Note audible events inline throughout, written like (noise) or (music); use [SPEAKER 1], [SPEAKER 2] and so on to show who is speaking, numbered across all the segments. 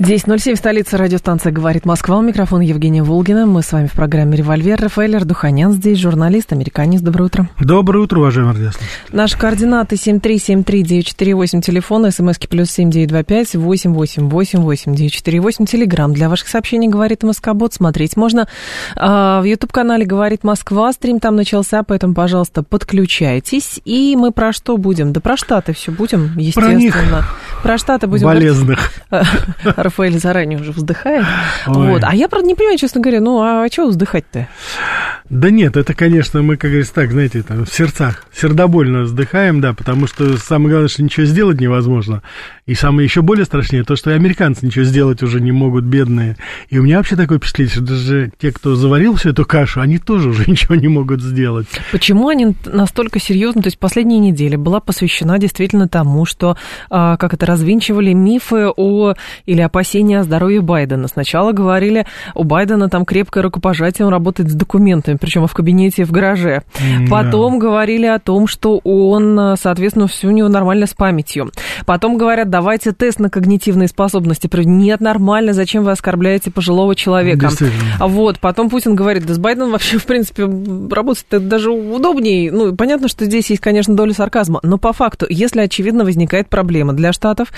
[SPEAKER 1] 10.07, столица радиостанция «Говорит Москва». У микрофона Евгения Волгина. Мы с вами в программе «Револьвер». Рафаэль Ардуханян здесь, журналист, американец. Доброе утро.
[SPEAKER 2] Доброе утро, уважаемый радиослушатель.
[SPEAKER 1] Наши координаты 7373948, телефон, смски плюс 7925 888 948, телеграмм. Для ваших сообщений «Говорит Москобот». Смотреть можно а, в YouTube-канале «Говорит Москва». Стрим там начался, поэтому, пожалуйста, подключайтесь. И мы про что будем? Да про Штаты все будем, естественно. Про, них
[SPEAKER 2] про Штаты будем. Болезных. (laughs)
[SPEAKER 1] Рафаэль заранее уже вздыхает. Вот. А я, правда, не понимаю, честно говоря, ну а чего вздыхать-то?
[SPEAKER 2] Да нет, это, конечно, мы, как говорится, так, знаете, там, в сердцах, сердобольно вздыхаем, да, потому что самое главное, что ничего сделать невозможно. И самое еще более страшнее, то, что и американцы ничего сделать уже не могут, бедные. И у меня вообще такое впечатление, что даже те, кто заварил всю эту кашу, они тоже уже (laughs) ничего не могут сделать.
[SPEAKER 1] Почему они настолько серьезно? То есть последняя неделя была посвящена действительно тому, что, а, как это, развинчивали мифы о, или опасения о здоровье Байдена. Сначала говорили, у Байдена там крепкое рукопожатие, он работает с документами, причем в кабинете в гараже. Потом говорили о том, что он, соответственно, все у него нормально с памятью. Потом говорят, да, давайте тест на когнитивные способности. Нет, нормально, зачем вы оскорбляете пожилого человека? А вот, потом Путин говорит, да с Байденом вообще, в принципе, работать даже удобнее. Ну, понятно, что здесь есть, конечно, доля сарказма, но по факту, если, очевидно, возникает проблема для Штатов,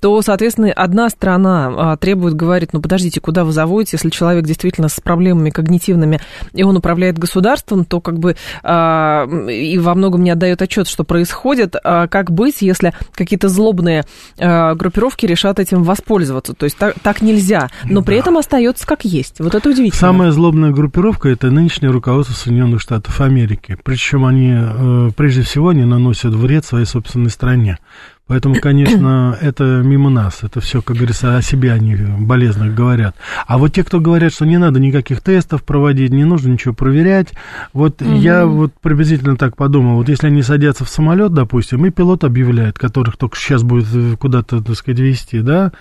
[SPEAKER 1] то, соответственно, одна страна а, требует, говорит, ну, подождите, куда вы заводите, если человек действительно с проблемами когнитивными, и он управляет государством, то как бы а, и во многом не отдает отчет, что происходит. А как быть, если какие-то злобные группировки решат этим воспользоваться. То есть так, так нельзя, но при этом остается как есть. Вот это удивительно.
[SPEAKER 2] Самая злобная группировка это нынешнее руководство Соединенных Штатов Америки. Причем они, э, прежде всего, они наносят вред своей собственной стране. Поэтому, конечно, это мимо нас. Это все, как говорится, о себе они болезненно говорят. А вот те, кто говорят, что не надо никаких тестов проводить, не нужно ничего проверять, вот угу. я вот приблизительно так подумал. Вот если они садятся в самолет, допустим, и пилот объявляет, которых только сейчас будет куда-то, так сказать, везти, да,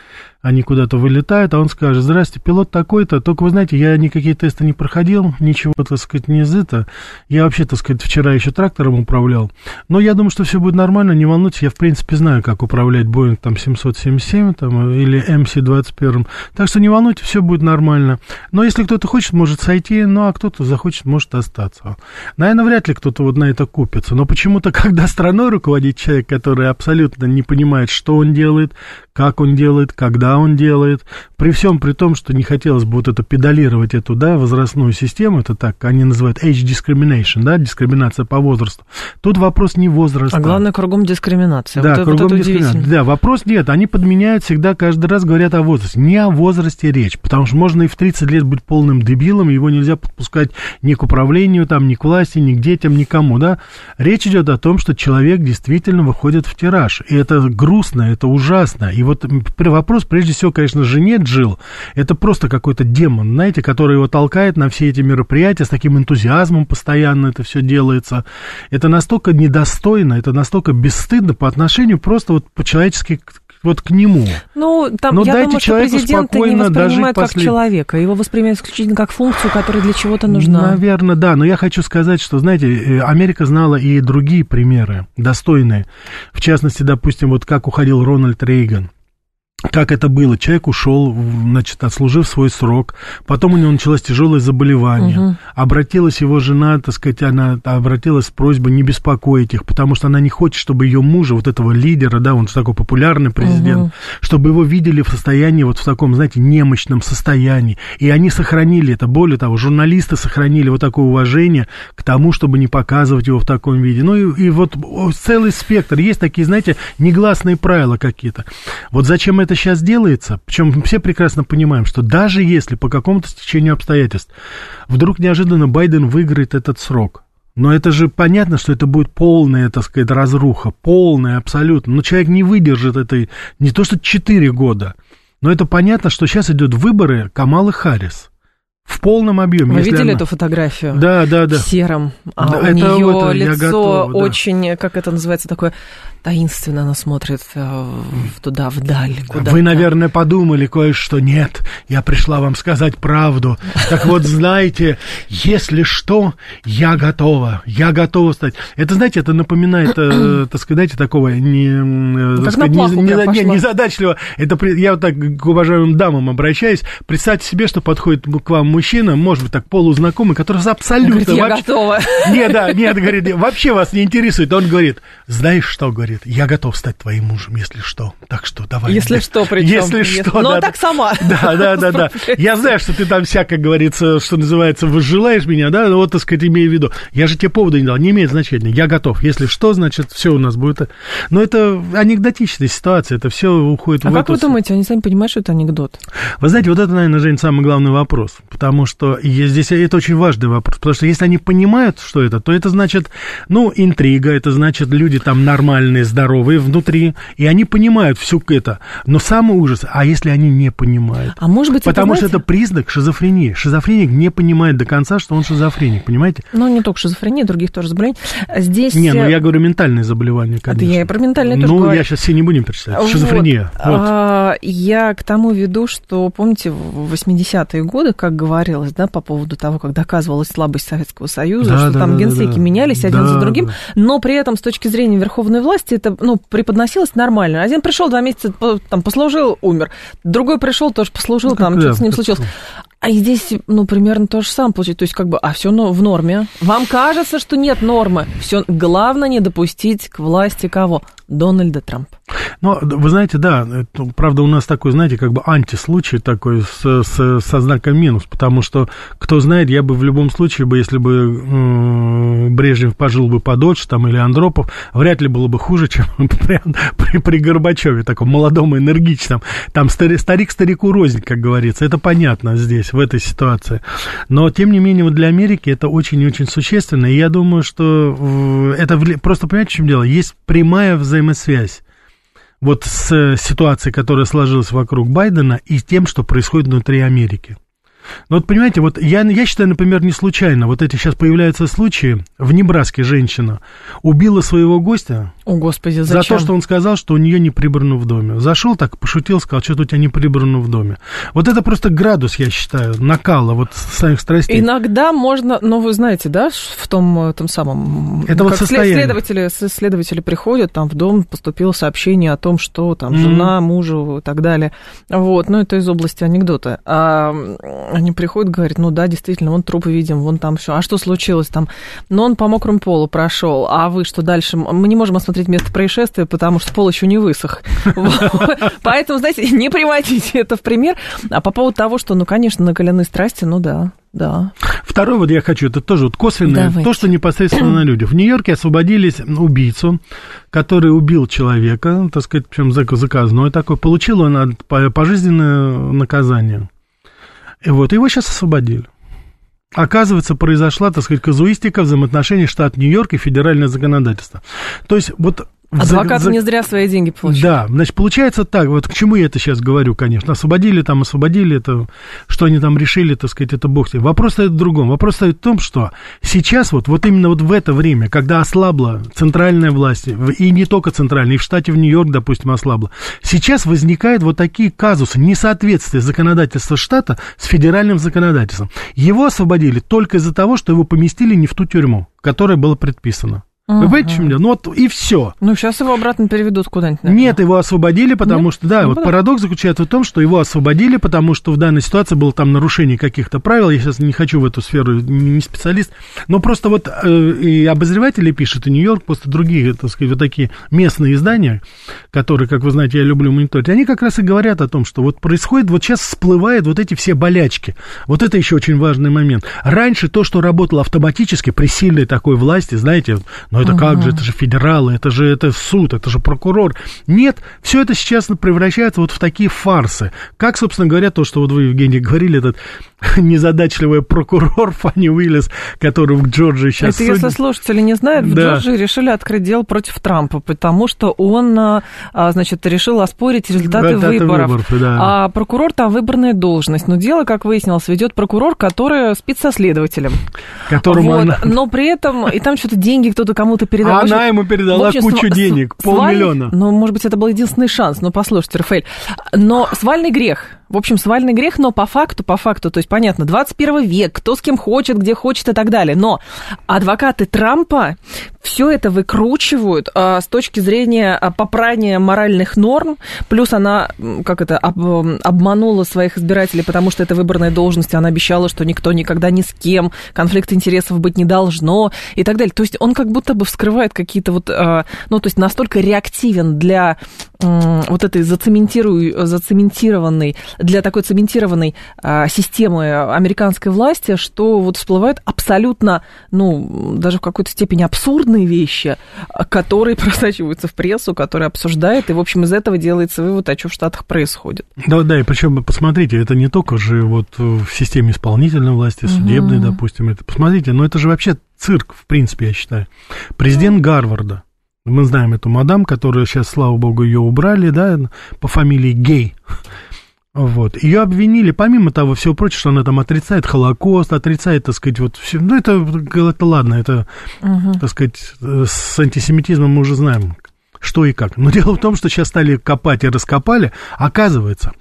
[SPEAKER 2] они куда-то вылетают, а он скажет, здрасте, пилот такой-то, только вы знаете, я никакие тесты не проходил, ничего, так сказать, не из это. Я вообще, так сказать, вчера еще трактором управлял. Но я думаю, что все будет нормально, не волнуйтесь, я, в принципе, знаю, как управлять Boeing там 777 там, или MC-21. Так что не волнуйтесь, все будет нормально. Но если кто-то хочет, может сойти, ну, а кто-то захочет, может остаться. Наверное, вряд ли кто-то вот на это купится. Но почему-то, (laughs) когда страной руководит человек, который абсолютно не понимает, что он делает, как он делает, когда он делает. При всем при том, что не хотелось бы вот это педалировать эту, да, возрастную систему, это так, они называют age discrimination, да, дискриминация по возрасту. Тут вопрос не возраста.
[SPEAKER 1] А главное, кругом дискриминация.
[SPEAKER 2] Да, вот, кругом вот дискриминация. Да, вопрос нет, они подменяют всегда, каждый раз говорят о возрасте. Не о возрасте речь, потому что можно и в 30 лет быть полным дебилом, его нельзя подпускать ни к управлению, там, ни к власти, ни к детям, никому, да. Речь идет о том, что человек действительно выходит в тираж, и это грустно, это ужасно, и вот вопрос, прежде всего, конечно, жене Джил. Это просто какой-то демон, знаете, который его толкает на все эти мероприятия, с таким энтузиазмом постоянно это все делается. Это настолько недостойно, это настолько бесстыдно по отношению просто вот по-человечески вот к нему.
[SPEAKER 1] Ну, там, Но я дайте думаю, что президент не воспринимает как послед... человека, его воспринимает исключительно как функцию, которая для чего-то нужна.
[SPEAKER 2] Наверное, да, но я хочу сказать, что, знаете, э, Америка знала и другие примеры, достойные. В частности, допустим, вот как уходил Рональд Рейган как это было. Человек ушел, значит, отслужив свой срок. Потом у него началось тяжелое заболевание. Угу. Обратилась его жена, так сказать, она обратилась с просьбой не беспокоить их, потому что она не хочет, чтобы ее мужа, вот этого лидера, да, он же такой популярный президент, угу. чтобы его видели в состоянии, вот в таком, знаете, немощном состоянии. И они сохранили это. Более того, журналисты сохранили вот такое уважение к тому, чтобы не показывать его в таком виде. Ну и, и вот целый спектр. Есть такие, знаете, негласные правила какие-то. Вот зачем это сейчас делается, причем все прекрасно понимаем, что даже если по какому-то стечению обстоятельств вдруг неожиданно Байден выиграет этот срок, но это же понятно, что это будет полная, так сказать, разруха, полная абсолютно. Но человек не выдержит этой, не то что 4 года, но это понятно, что сейчас идут выборы Камалы Харрис В полном объеме.
[SPEAKER 1] Вы видели она... эту фотографию?
[SPEAKER 2] Да, да, да.
[SPEAKER 1] В сером. А да, у нее вот, лицо готов, да. очень, как это называется, такое таинственно она смотрит э, туда, вдаль.
[SPEAKER 2] Куда Вы, наверное, подумали кое-что. Нет, я пришла вам сказать правду. Так вот, (laughs) знаете, если что, я готова. Я готова стать. Это, знаете, это напоминает, э, (clears throat) так сказать, такого не,
[SPEAKER 1] э, так сказать, не, не,
[SPEAKER 2] не, незадачливо. Это, я вот так к уважаемым дамам обращаюсь. Представьте себе, что подходит к вам мужчина, может быть, так полузнакомый, который абсолютно...
[SPEAKER 1] Говорит, я вообще... готова. (laughs)
[SPEAKER 2] Нет, да, нет, говорит, вообще вас не интересует. Он говорит, знаешь что, говорит, говорит, я готов стать твоим мужем, если что. Так что давай.
[SPEAKER 1] Если что, причем.
[SPEAKER 2] Если что,
[SPEAKER 1] Но да, так сама. (laughs)
[SPEAKER 2] Да, да, да, да. (laughs) Я знаю, что ты там вся, как говорится, что называется, возжелаешь меня, да, вот, так сказать, имею в виду. Я же тебе повода не дал, не имеет значения. Я готов. Если что, значит, все у нас будет. Но это анекдотичная ситуация, это все уходит
[SPEAKER 1] а
[SPEAKER 2] в
[SPEAKER 1] как эту... вы думаете, они сами понимают, что это анекдот?
[SPEAKER 2] Вы знаете, вот это, наверное, Жень, самый главный вопрос. Потому что здесь это очень важный вопрос. Потому что если они понимают, что это, то это значит, ну, интрига, это значит, люди там нормальные, здоровые внутри, и они понимают всю это. Но самый ужас, а если они не понимают?
[SPEAKER 1] А может быть,
[SPEAKER 2] Потому
[SPEAKER 1] это,
[SPEAKER 2] что это признак шизофрении. Шизофреник не понимает до конца, что он шизофреник, понимаете?
[SPEAKER 1] Ну, не только шизофрения, других тоже заболеваний. Здесь...
[SPEAKER 2] Не, ну я говорю ментальные заболевания, конечно.
[SPEAKER 1] Это я и про ментальные тоже
[SPEAKER 2] Ну,
[SPEAKER 1] говорю.
[SPEAKER 2] я сейчас все не будем перечислять. Вот. Шизофрения. Вот.
[SPEAKER 1] А, я к тому веду, что, помните, в 80-е годы, как говорилось, да, по поводу того, как доказывалась слабость Советского Союза, да, что да, там да, генсеки да, менялись один да, за другим, да. но при этом с точки зрения верховной власти это, ну, преподносилось нормально. Один пришел, два месяца там послужил, умер. Другой пришел, тоже послужил, ну, там да, что-то с ним случилось. А здесь, ну, примерно то же самое получается. То есть, как бы, а все в норме. Вам кажется, что нет нормы. Все, главное не допустить к власти кого? Дональда Трампа.
[SPEAKER 2] Ну, вы знаете, да, это, правда, у нас такой, знаете, как бы антислучай такой с, с, со знаком минус, потому что, кто знает, я бы в любом случае, бы, если бы э, Брежнев пожил бы подольше, там, или Андропов, вряд ли было бы хуже, (laughs) чем при, при, при Горбачеве, таком молодом энергичном. Там старик старику рознь, как говорится, это понятно здесь, в этой ситуации. Но, тем не менее, вот для Америки это очень и очень существенно, и я думаю, что это просто, понимаете, в чем дело? Есть прямая взаимосвязь вот с ситуацией, которая сложилась вокруг Байдена, и тем, что происходит внутри Америки. Ну вот понимаете, вот я, я считаю, например, не случайно, вот эти сейчас появляются случаи, в Небраске женщина убила своего гостя,
[SPEAKER 1] О, Господи,
[SPEAKER 2] зачем? за то, что он сказал, что у нее не прибрано в доме. Зашел так, пошутил, сказал, что-то у тебя не прибрано в доме. Вот это просто градус, я считаю, накала вот самих страстей.
[SPEAKER 1] Иногда можно, но вы знаете, да, в том, том самом...
[SPEAKER 2] Это вот состояние.
[SPEAKER 1] Следователи, следователи приходят, там в дом поступило сообщение о том, что там mm-hmm. жена, мужу и так далее. Вот, ну это из области анекдота. А они приходят, говорят, ну да, действительно, вон трупы видим, вон там все. А что случилось там? Ну, он по мокрому полу прошел. А вы что дальше? Мы не можем осмотреть место происшествия, потому что пол еще не высох. (laughs) Поэтому, знаете, не приводите это в пример. А по поводу того, что, ну, конечно, накаленные страсти, ну да, да.
[SPEAKER 2] Второе вот я хочу, это тоже вот косвенное, Давайте. то, что непосредственно на людях. В Нью-Йорке освободились убийцу, который убил человека, так сказать, причем заказной такой, получил он пожизненное наказание. И вот его сейчас освободили. Оказывается, произошла, так сказать, казуистика взаимоотношений штата Нью-Йорк и федеральное законодательство. То есть вот
[SPEAKER 1] Адвокат за... не зря свои деньги получил.
[SPEAKER 2] Да, значит, получается так, вот к чему я это сейчас говорю, конечно. Освободили там, освободили это, что они там решили, так сказать, это бог себе. Вопрос стоит в другом. Вопрос стоит в том, что сейчас вот, вот именно вот в это время, когда ослабла центральная власть, и не только центральная, и в штате в Нью-Йорк, допустим, ослабла, сейчас возникают вот такие казусы несоответствия законодательства штата с федеральным законодательством. Его освободили только из-за того, что его поместили не в ту тюрьму, которая была предписана. Вы понимаете, чем дело? Ну вот и все.
[SPEAKER 1] Ну, сейчас его обратно переведут куда-нибудь.
[SPEAKER 2] Наверное. Нет, его освободили, потому Нет? что, да, ну, вот куда? парадокс заключается в том, что его освободили, потому что в данной ситуации было там нарушение каких-то правил. Я сейчас не хочу в эту сферу, не специалист. Но просто вот э, и обозреватели пишут, и Нью-Йорк, просто другие, так сказать, вот такие местные издания, которые, как вы знаете, я люблю мониторить, они как раз и говорят о том, что вот происходит, вот сейчас всплывают вот эти все болячки. Вот это еще очень важный момент. Раньше то, что работало автоматически при сильной такой власти, знаете, но это угу. как же, это же федералы, это же это суд, это же прокурор. Нет, все это сейчас превращается вот в такие фарсы. Как, собственно говоря, то, что вот вы, Евгений, говорили, этот (laughs) незадачливая прокурор Фанни Уиллис, который в Джорджии сейчас...
[SPEAKER 1] Это судит. если слушатели не знают, в да. Джорджии решили открыть дело против Трампа, потому что он, а, значит, решил оспорить результаты, результаты выборов. выборов да. А прокурор там выборная должность. Но дело, как выяснилось, ведет прокурор, который спит со следователем.
[SPEAKER 2] Которому вот. она...
[SPEAKER 1] Но при этом, и там что-то деньги кто-то кому-то передал.
[SPEAKER 2] А она ему передала общем, кучу денег, полмиллиона.
[SPEAKER 1] Ну, может быть, это был единственный шанс. Но послушайте, Рафаэль, но свальный грех – в общем, свальный грех, но по факту, по факту, то есть понятно, 21 век, кто с кем хочет, где хочет и так далее. Но адвокаты Трампа все это выкручивают а, с точки зрения а, попрания моральных норм, плюс она, как это, об, обманула своих избирателей, потому что это выборная должность, она обещала, что никто никогда ни с кем, конфликт интересов быть не должно и так далее. То есть он как будто бы вскрывает какие-то вот, а, ну, то есть настолько реактивен для вот этой зацементированной, для такой цементированной а, системы американской власти, что вот всплывают абсолютно, ну, даже в какой-то степени абсурдные вещи, которые (laughs) просачиваются в прессу, которые обсуждают, и, в общем, из этого делается вывод, а что в Штатах происходит.
[SPEAKER 2] Да, да, и причем, посмотрите, это не только же вот в системе исполнительной власти, судебной, угу. допустим, это, посмотрите, но это же вообще цирк, в принципе, я считаю. Президент Гарварда, мы знаем эту мадам, которая сейчас, слава богу, ее убрали, да, по фамилии Гей. Вот. Ее обвинили, помимо того всего прочего, что она там отрицает Холокост, отрицает, так сказать, вот все. Ну, это, это ладно, это, угу. так сказать, с антисемитизмом мы уже знаем, что и как. Но (laughs) дело в том, что сейчас стали копать и раскопали. Оказывается,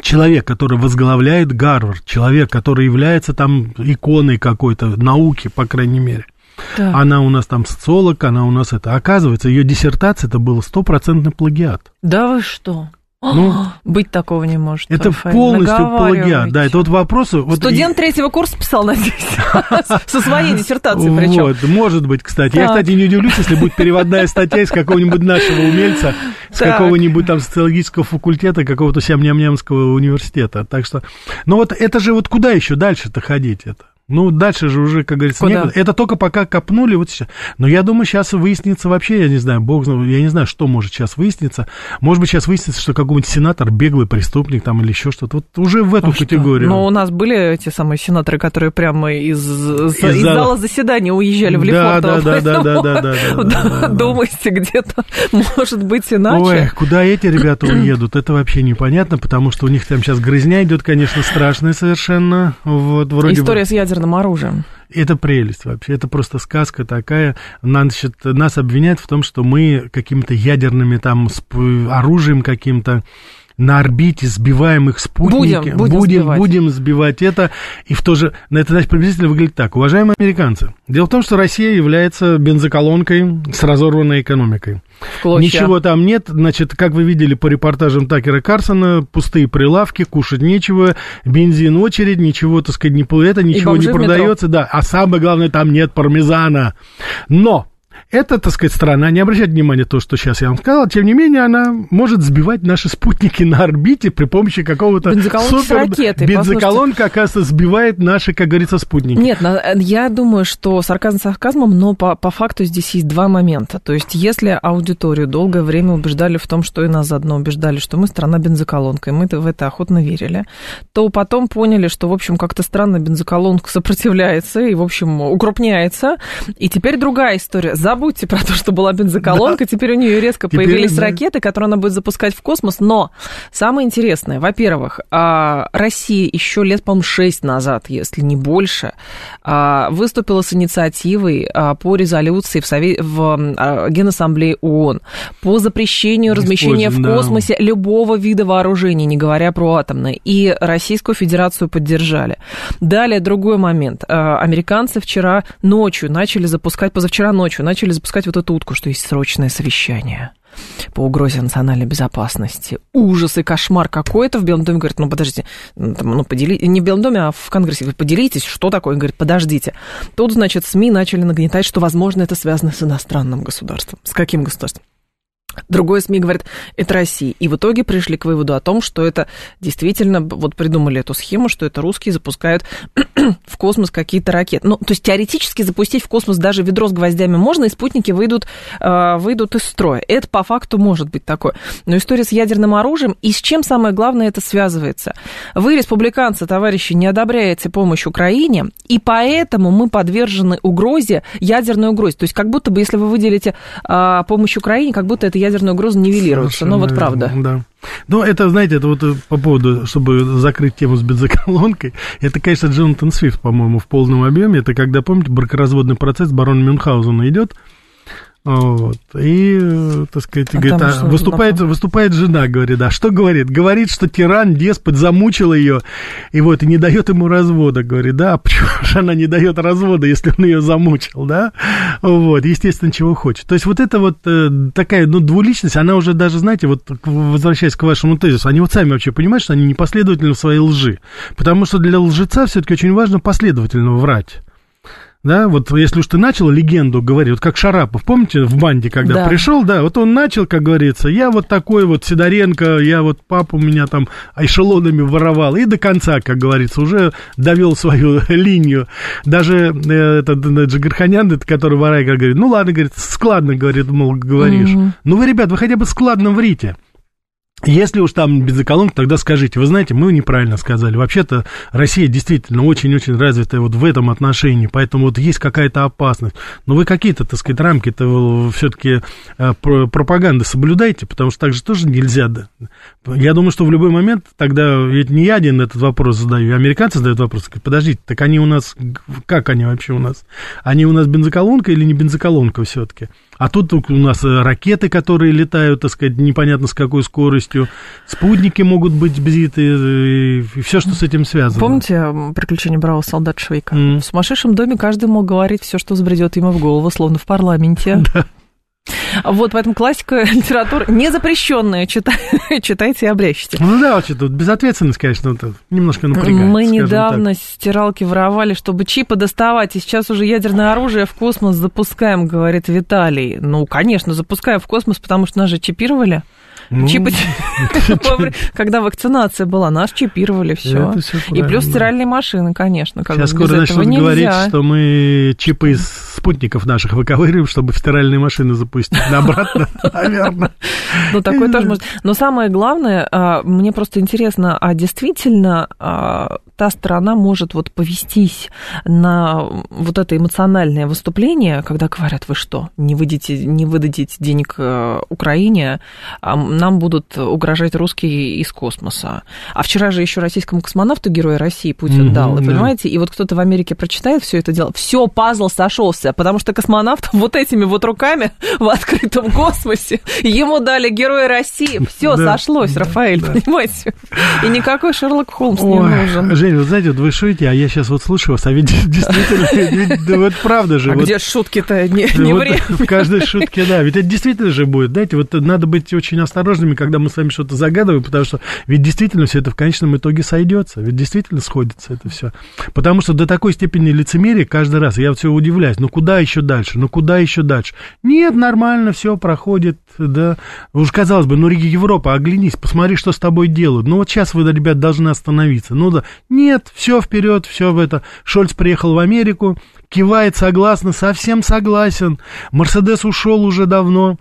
[SPEAKER 2] человек, который возглавляет Гарвард, человек, который является там иконой какой-то науки, по крайней мере – так. Она у нас там социолог, она у нас это. Оказывается, ее диссертация это был стопроцентный плагиат.
[SPEAKER 1] Да вы что? Ну, Быть такого не может.
[SPEAKER 2] Это Рафаэль. полностью плагиат. Да, это вот вопросы. Вот
[SPEAKER 1] Студент и... третьего курса писал, надеюсь, (laughs) со своей диссертацией причем. Вот,
[SPEAKER 2] может быть, кстати. Я, кстати, не удивлюсь, если будет переводная статья из какого-нибудь нашего умельца, с какого-нибудь там социологического факультета, какого-то сямнямнямского университета. Так что, ну вот это же вот куда еще дальше-то ходить это? Ну, дальше же уже, как говорится, нет. Это только пока копнули вот сейчас. Но я думаю, сейчас выяснится вообще, я не знаю, бог знает, я не знаю, что может сейчас выясниться. Может быть, сейчас выяснится, что какой-нибудь сенатор беглый преступник там или еще что-то. Вот уже в эту а категорию.
[SPEAKER 1] Что? Но у нас были эти самые сенаторы, которые прямо из, из, из зала... заседания уезжали в Лефортово.
[SPEAKER 2] Да, да, да, да, да, (laughs) да.
[SPEAKER 1] Думаете, где-то может быть иначе?
[SPEAKER 2] Ой, куда эти ребята уедут, это вообще непонятно, потому что у них там сейчас грызня идет, конечно, страшная совершенно. Вот, вроде
[SPEAKER 1] История с ядерным ядерным оружием.
[SPEAKER 2] Это прелесть вообще, это просто сказка такая. Значит, нас обвиняют в том, что мы какими-то ядерными там оружием каким-то на орбите сбиваем их спутники.
[SPEAKER 1] Будем, будем,
[SPEAKER 2] будем, сбивать. будем сбивать это. И в то же... Это, значит, приблизительно выглядит так. Уважаемые американцы, дело в том, что Россия является бензоколонкой с разорванной экономикой. Ничего там нет. Значит, как вы видели по репортажам Такера Карсона, пустые прилавки, кушать нечего, бензин очередь, ничего, так сказать, не это, ничего не продается. Да, а самое главное, там нет пармезана. Но эта, так сказать, страна, не обращайте внимания на то, что сейчас я вам сказал, тем не менее, она может сбивать наши спутники на орбите при помощи какого-то
[SPEAKER 1] супер... ракеты.
[SPEAKER 2] Бензоколонка, оказывается, сбивает наши, как говорится, спутники.
[SPEAKER 1] Нет, я думаю, что сарказм сарказмом, но по, по факту здесь есть два момента. То есть, если аудиторию долгое время убеждали в том, что и нас заодно убеждали, что мы страна бензоколонка, и мы в это охотно верили, то потом поняли, что, в общем, как-то странно бензоколонка сопротивляется и, в общем, укрупняется. И теперь другая история забудьте про то, что была бензоколонка, да. теперь у нее резко теперь, появились да. ракеты, которые она будет запускать в космос. Но самое интересное, во-первых, а, Россия еще лет, по-моему, 6 назад, если не больше, а, выступила с инициативой а, по резолюции в, Совет, в Генассамблее ООН по запрещению размещения в космосе да. любого вида вооружений, не говоря про атомное. И Российскую Федерацию поддержали. Далее другой момент. Американцы вчера ночью начали запускать, позавчера ночью начали начали запускать вот эту утку, что есть срочное совещание по угрозе национальной безопасности. Ужас и кошмар какой-то. В Белом доме говорит, ну, подождите, ну, ну подели... не в Белом доме, а в Конгрессе. Говорит, поделитесь, что такое? Говорит, подождите. Тут, значит, СМИ начали нагнетать, что, возможно, это связано с иностранным государством. С каким государством? Другой СМИ говорит, это Россия. И в итоге пришли к выводу о том, что это действительно, вот придумали эту схему, что это русские запускают (clears throat) в космос какие-то ракеты. Ну, то есть теоретически запустить в космос даже ведро с гвоздями можно, и спутники выйдут, э, выйдут из строя. Это по факту может быть такое. Но история с ядерным оружием, и с чем самое главное это связывается? Вы, республиканцы, товарищи, не одобряете помощь Украине, и поэтому мы подвержены угрозе, ядерной угрозе. То есть как будто бы, если вы выделите э, помощь Украине, как будто эта ядерная угроза нивелируется. Ну, вот правда.
[SPEAKER 2] Да. Ну, это, знаете, это вот э, по поводу, чтобы закрыть тему с бензоколонкой, (laughs) это, конечно, Джонатан Свифт, по-моему, в полном объеме. Это когда, помните, бракоразводный процесс барона Мюнхгаузена идет, вот. И, так сказать, а говорит, а, выступает, выступает жена, говорит, а что говорит? Говорит, что тиран, деспот, замучил ее, и вот, и не дает ему развода, говорит, да, (laughs) почему же она не дает развода, если он ее замучил, да? Вот, естественно, чего хочет. То есть вот это вот э, такая, ну, двуличность, она уже даже, знаете, вот, возвращаясь к вашему тезису, они вот сами вообще понимают, что они непоследовательны в своей лжи, потому что для лжеца все-таки очень важно последовательно врать да, вот если уж ты начал легенду говорить, вот как Шарапов, помните, в банде, когда да. пришел, да, вот он начал, как говорится, я вот такой вот Сидоренко, я вот папа у меня там эшелонами воровал, и до конца, как говорится, уже довел свою (laughs) линию. Даже э, этот Джигарханян, который ворай, говорит, ну ладно, говорит, складно, говорит, мол, говоришь. Угу. Ну вы, ребят, вы хотя бы складно врите. Если уж там бензоколонка, тогда скажите, вы знаете, мы неправильно сказали. Вообще-то Россия действительно очень-очень развитая вот в этом отношении, поэтому вот есть какая-то опасность. Но вы какие-то, так сказать, рамки-то все-таки э, пропаганды соблюдайте, потому что так же тоже нельзя. Я думаю, что в любой момент тогда, ведь не я один этот вопрос задаю, американцы задают вопрос, подождите, так они у нас, как они вообще у нас? Они у нас бензоколонка или не бензоколонка все-таки? А тут у нас э, ракеты, которые летают, так сказать, непонятно с какой скоростью, спутники могут быть сбиты, э, и все, что с этим связано.
[SPEAKER 1] Помните приключения бравого солдата Швейка? Mm. В сумасшедшем доме каждый мог говорить все, что взбредет ему в голову, словно в парламенте. (laughs) Да. Вот, поэтому классика (laughs) литературы не запрещенная. Читай, (laughs) читайте и обрящите.
[SPEAKER 2] Ну да, вообще тут безответственность, конечно, это немножко напрягает.
[SPEAKER 1] Мы недавно так. стиралки воровали, чтобы чипы доставать, и сейчас уже ядерное оружие в космос запускаем, говорит Виталий. Ну, конечно, запускаем в космос, потому что нас же чипировали. Ну, Чипы, (laughs) (laughs) когда вакцинация была, нас чипировали, все. И плюс стиральные машины, конечно.
[SPEAKER 2] Как Сейчас скоро начнут говорить, что мы чипы из спутников наших выковыриваем, чтобы в стиральные машины запустить. Обратно, (laughs) наверное.
[SPEAKER 1] Ну, такое тоже может. Но самое главное, а, мне просто интересно, а действительно а, та сторона может вот повестись на вот это эмоциональное выступление, когда говорят, вы что, не выдадите, не выдадите денег э, Украине, а нам будут угрожать русские из космоса. А вчера же еще российскому космонавту Героя России Путин угу, дал, да. понимаете? И вот кто-то в Америке прочитает все это дело, все, пазл сошелся, потому что космонавт (laughs) вот этими вот руками в открытом космосе, ему дали Героя России, все да, сошлось, да, Рафаэль, да. понимаете? И никакой Шерлок Холмс Ой, не нужен.
[SPEAKER 2] Жень, вы знаете, вот вы шутите, а я сейчас вот слушаю вас, а ведь (laughs) действительно, вот правда же.
[SPEAKER 1] А где шутки-то не, не время?
[SPEAKER 2] В каждой шутке, да, ведь это действительно же будет, знаете, вот надо быть очень осторожным осторожными, когда мы с вами что-то загадываем, потому что ведь действительно все это в конечном итоге сойдется, ведь действительно сходится это все. Потому что до такой степени лицемерия каждый раз, я все удивляюсь, ну куда еще дальше, ну куда еще дальше? Нет, нормально, все проходит, да. Уж казалось бы, ну Европа, оглянись, посмотри, что с тобой делают. Ну вот сейчас вы, ребят, должны остановиться. Ну да, нет, все вперед, все в это. Шольц приехал в Америку, кивает согласно, совсем согласен. Мерседес ушел уже давно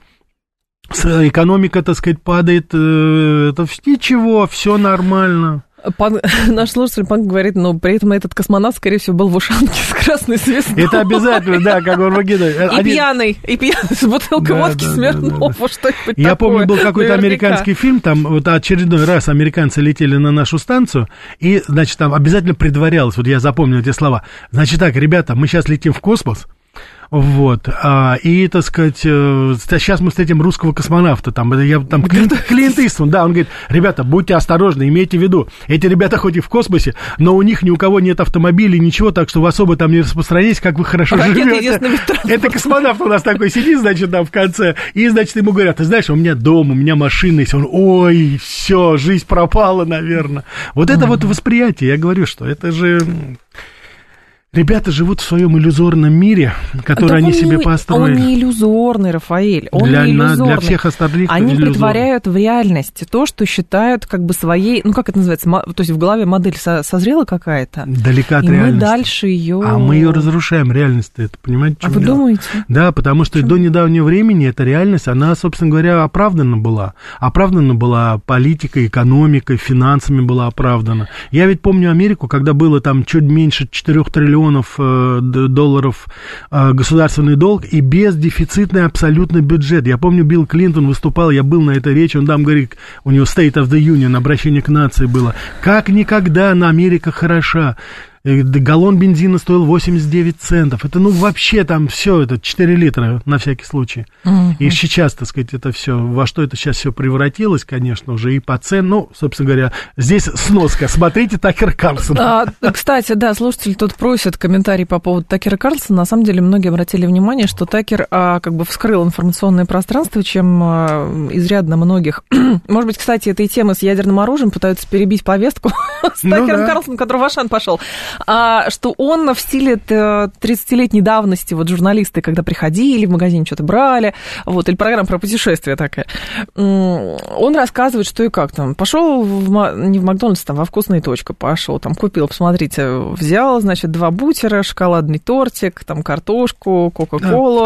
[SPEAKER 2] экономика, так сказать, падает, э, это ничего, все нормально.
[SPEAKER 1] Пан, (laughs) наш слушатель Пан говорит, но при этом этот космонавт, скорее всего, был в ушанке с красной звездой.
[SPEAKER 2] Это обязательно, да, как он
[SPEAKER 1] выглядит. И пьяный, и пьяный, с бутылкой да, водки да, Смирнова, да, что-нибудь
[SPEAKER 2] Я такое, помню, был какой-то американский фильм, там вот очередной раз американцы летели на нашу станцию, и, значит, там обязательно предварялось, вот я запомнил эти слова, значит так, ребята, мы сейчас летим в космос, вот. А, и, так сказать, э, сейчас мы встретим русского космонавта. Там, я, там Клинт, Клинт Иствуд, да, он говорит, ребята, будьте осторожны, имейте в виду, эти ребята хоть и в космосе, но у них ни у кого нет автомобилей, ничего, так что вы особо там не распространяйтесь, как вы хорошо а живете. (laughs) Это космонавт у нас такой сидит, значит, там в конце, и, значит, ему говорят, ты знаешь, у меня дом, у меня машина есть. Он, ой, все, жизнь пропала, наверное. Вот это вот восприятие, я говорю, что это же Ребята живут в своем иллюзорном мире, который
[SPEAKER 1] Да
[SPEAKER 2] они
[SPEAKER 1] он
[SPEAKER 2] себе
[SPEAKER 1] не-
[SPEAKER 2] построили.
[SPEAKER 1] Он не иллюзорный, Рафаэль. Он
[SPEAKER 2] для,
[SPEAKER 1] не иллюзорный.
[SPEAKER 2] для всех остальных
[SPEAKER 1] Они
[SPEAKER 2] иллюзорный.
[SPEAKER 1] притворяют в реальности то, что считают как бы своей, ну как это называется, то есть в голове модель со- созрела какая-то,
[SPEAKER 2] Далека от
[SPEAKER 1] и мы
[SPEAKER 2] реальности.
[SPEAKER 1] дальше ее...
[SPEAKER 2] А мы ее разрушаем, реальность это, понимаете?
[SPEAKER 1] А вы
[SPEAKER 2] дело?
[SPEAKER 1] думаете?
[SPEAKER 2] Да, потому что до недавнего времени эта реальность, она, собственно говоря, оправдана была. Оправдана была политикой, экономикой, финансами была оправдана. Я ведь помню Америку, когда было там чуть меньше 4 триллионов э, д- долларов э, государственный долг и бездефицитный абсолютно бюджет. Я помню, Билл Клинтон выступал, я был на этой речи, он там говорит, у него State of the Union, обращение к нации было. Как никогда на Америка хороша. Э, Галлон бензина стоил 89 центов. Это, ну, вообще там все, это 4 литра на всякий случай. И сейчас, так сказать, это все, во что это сейчас все превратилось, конечно, уже и по цен. Ну, собственно говоря, здесь сноска. Смотрите Такер Карлсон.
[SPEAKER 1] А, кстати, да, слушатель тут просит комментарий по поводу Такера Карлсона. На самом деле, многие обратили внимание, что Такер а, как бы вскрыл информационное пространство, чем а, изрядно многих. (clears throat) Может быть, кстати, этой темы с ядерным оружием пытаются перебить повестку (laughs) с
[SPEAKER 2] Ну
[SPEAKER 1] Такером
[SPEAKER 2] да.
[SPEAKER 1] Карлсоном, который в Ашан пошел. А, что он в стиле э, 30-летней давности, вот журналисты, когда приходили в магазин, что-то брали, вот, или программа про путешествия такая, он рассказывает, что и как там. Пошел в, не в Макдональдс, там, во вкусная точка пошел, там, купил, посмотрите, взял, значит, два бутера, шоколадный тортик, там, картошку, кока-колу.
[SPEAKER 2] Да,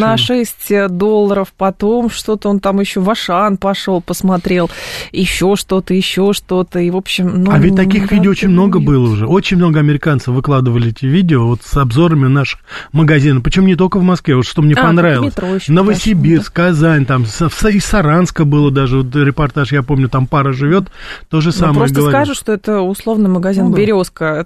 [SPEAKER 1] на 6 долларов, потом что-то он там еще в Ашан пошел, посмотрел, еще что-то, еще что-то, и, в общем, ну...
[SPEAKER 2] а ведь таких
[SPEAKER 1] да,
[SPEAKER 2] видео очень много было уже. Очень много американцев выкладывали эти видео вот с обзорами наших магазинов. Причем не только в Москве, вот что мне
[SPEAKER 1] А,
[SPEAKER 2] понравилось.
[SPEAKER 1] еще,
[SPEAKER 2] Новосибирск, Казань, там, из Саранска было даже вот репортаж, я помню, там пара живет, то же
[SPEAKER 1] Ну,
[SPEAKER 2] самое
[SPEAKER 1] просто
[SPEAKER 2] говорят.
[SPEAKER 1] скажут, что это условный магазин
[SPEAKER 2] Ну да.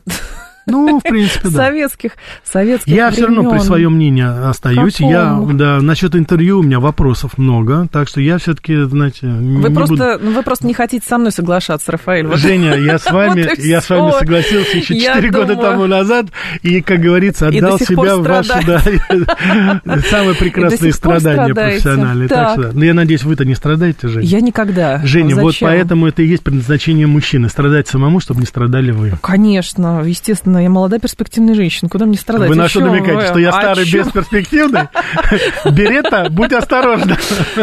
[SPEAKER 2] (laughs) Ну, в принципе, да.
[SPEAKER 1] советских, советских
[SPEAKER 2] Я все равно при своем мнении остаюсь.
[SPEAKER 1] Каком?
[SPEAKER 2] Я, да, насчет интервью у меня вопросов много, так что я все-таки, знаете,
[SPEAKER 1] Вы
[SPEAKER 2] не
[SPEAKER 1] просто, ну, вы просто не хотите со мной соглашаться, Рафаэль.
[SPEAKER 2] буду...
[SPEAKER 1] Вот.
[SPEAKER 2] Женя, я (laughs) с вами,
[SPEAKER 1] Вот
[SPEAKER 2] я с вами согласился еще
[SPEAKER 1] Я
[SPEAKER 2] 4 года
[SPEAKER 1] думаю.
[SPEAKER 2] тому назад, и, как говорится, отдал себя в ваши да, (laughs) самые прекрасные страдания профессиональные. Так
[SPEAKER 1] Так.
[SPEAKER 2] что, ну, я надеюсь, вы-то не страдаете, Женя.
[SPEAKER 1] Я никогда.
[SPEAKER 2] Женя, вот поэтому это и есть предназначение мужчины, страдать самому, чтобы не страдали вы.
[SPEAKER 1] Конечно, естественно, я молодая перспективная женщина. Куда мне страдать?
[SPEAKER 2] Вы на что намекаете, что я старый, бесперспективный? (laughs) Берета, будь осторожна.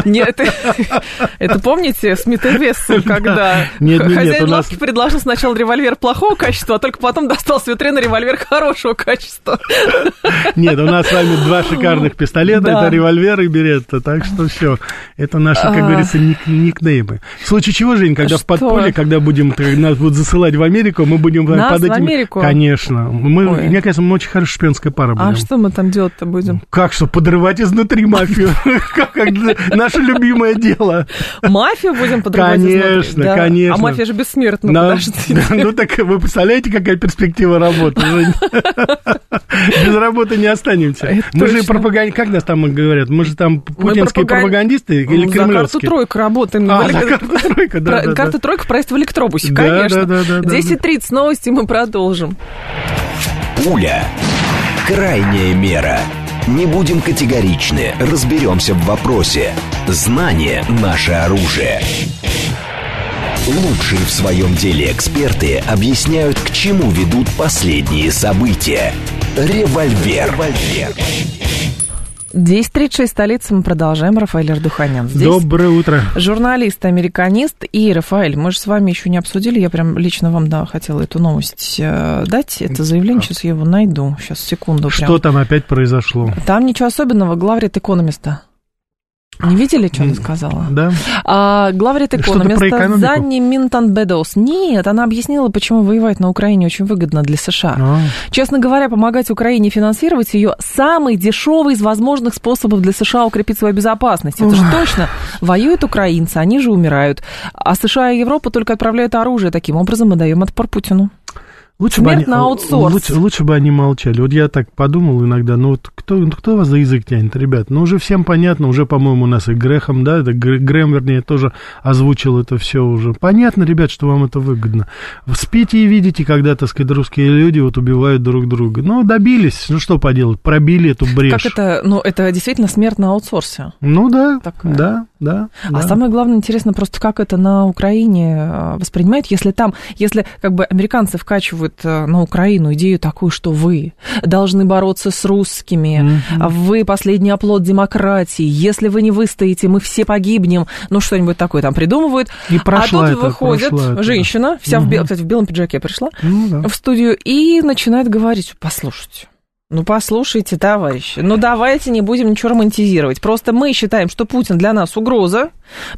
[SPEAKER 1] Нет, (laughs) это, помните Смит и Вессон, (laughs) когда хозяин лавки предложил сначала револьвер плохого качества, а только потом достал с витрины револьвер хорошего качества.
[SPEAKER 2] Нет, у нас с вами два шикарных пистолета, это револьвер и беретта, так что все. Это наши, как
[SPEAKER 1] А.
[SPEAKER 2] говорится, ник- никнеймы. В случае чего, Жень, когда в подполье, когда будем, нас будут засылать в Америку, мы будем под этим...
[SPEAKER 1] Америку?
[SPEAKER 2] Конечно. Мы,
[SPEAKER 1] Ой.
[SPEAKER 2] мне кажется, мы очень хорошая шпионская пара
[SPEAKER 1] А
[SPEAKER 2] будем.
[SPEAKER 1] что мы там делать-то будем?
[SPEAKER 2] Как что, подрывать изнутри мафию? (laughs) Наше любимое дело.
[SPEAKER 1] Мафию будем подрывать
[SPEAKER 2] Конечно?
[SPEAKER 1] Да.
[SPEAKER 2] конечно.
[SPEAKER 1] А мафия же бессмертна. (laughs)
[SPEAKER 2] Ну так вы представляете, какая перспектива работы? (laughs) Без работы не останемся. Мы же
[SPEAKER 1] точно.
[SPEAKER 2] пропаганд... Как нас там говорят? Мы же там путинские
[SPEAKER 1] пропаган-
[SPEAKER 2] пропагандисты или
[SPEAKER 1] карту
[SPEAKER 2] кремлевские?
[SPEAKER 1] тройку работаем.
[SPEAKER 2] А, карту тройка, да.
[SPEAKER 1] Карта тройка проезд в электробусе, конечно.
[SPEAKER 2] да, да, да, да,
[SPEAKER 1] 10.30 новости мы продолжим.
[SPEAKER 3] Пуля. Крайняя мера. Не будем категоричны, разберемся в вопросе. Знание – наше оружие. Лучшие в своем деле эксперты объясняют, к чему ведут последние события. Револьвер. Револьвер.
[SPEAKER 1] 10.36, столица, мы продолжаем. Рафаэль Ардуханян здесь.
[SPEAKER 2] Доброе утро.
[SPEAKER 1] Журналист, американист. И, Рафаэль, мы же с вами еще не обсудили, я прям лично вам, да, хотела эту новость э, дать, это заявление, сейчас я его найду, сейчас, секунду. Прям.
[SPEAKER 2] Что там опять произошло?
[SPEAKER 1] Там ничего особенного, главред экономиста. Не видели, что она сказала?
[SPEAKER 2] Да?
[SPEAKER 1] А, главред экономиста
[SPEAKER 2] экономику?
[SPEAKER 1] Занни Минтон Бедоус. Нет, она объяснила, почему воевать на Украине очень выгодно для США.
[SPEAKER 2] А,
[SPEAKER 1] Честно говоря, помогать Украине финансировать ее самый дешевый из возможных способов для США укрепить свою безопасность. Это же точно. Воюют украинцы, они же умирают. А США и Европа только отправляют оружие. Таким образом мы даем отпор Путину.
[SPEAKER 2] Лучше бы, они,
[SPEAKER 1] на аутсорс.
[SPEAKER 2] лучше, лучше бы они молчали. Вот я так подумал иногда, ну вот кто, кто вас за язык тянет, ребят? Ну уже всем понятно, уже, по-моему, у нас и Грехом, да, это Гр- Грэм, вернее, тоже озвучил это все уже. Понятно, ребят, что вам это выгодно. Спите и видите, когда, так сказать, русские люди вот убивают друг друга. Ну, добились, ну что поделать, пробили эту брешь.
[SPEAKER 1] Как это? Ну, это действительно смерть на аутсорсе.
[SPEAKER 2] Ну да,
[SPEAKER 1] Такая.
[SPEAKER 2] да, да.
[SPEAKER 1] А
[SPEAKER 2] да.
[SPEAKER 1] самое главное, интересно просто, как это на Украине э, воспринимают, если там, если как бы американцы вкачивают вынашивают э, на Украину идею такую, что вы должны бороться с русскими, mm-hmm. вы последний оплот демократии, если вы не выстоите, мы все погибнем, ну что-нибудь такое там придумывают.
[SPEAKER 2] И прошла
[SPEAKER 1] а тут
[SPEAKER 2] это,
[SPEAKER 1] выходит
[SPEAKER 2] прошла
[SPEAKER 1] женщина,
[SPEAKER 2] это.
[SPEAKER 1] вся
[SPEAKER 2] угу.
[SPEAKER 1] в, бел, кстати, в белом пиджаке пришла
[SPEAKER 2] да.
[SPEAKER 1] в студию и начинает говорить, послушайте, ну, послушайте, товарищи, ну, давайте не будем ничего романтизировать. Просто мы считаем, что Путин для нас угроза,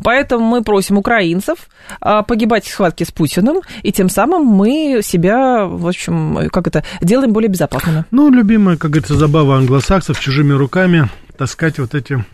[SPEAKER 1] поэтому мы просим украинцев а, погибать в схватке с Путиным, и тем самым мы себя, в общем, как это, делаем более безопасными.
[SPEAKER 2] Ну, любимая, как говорится, забава англосаксов чужими руками таскать вот эти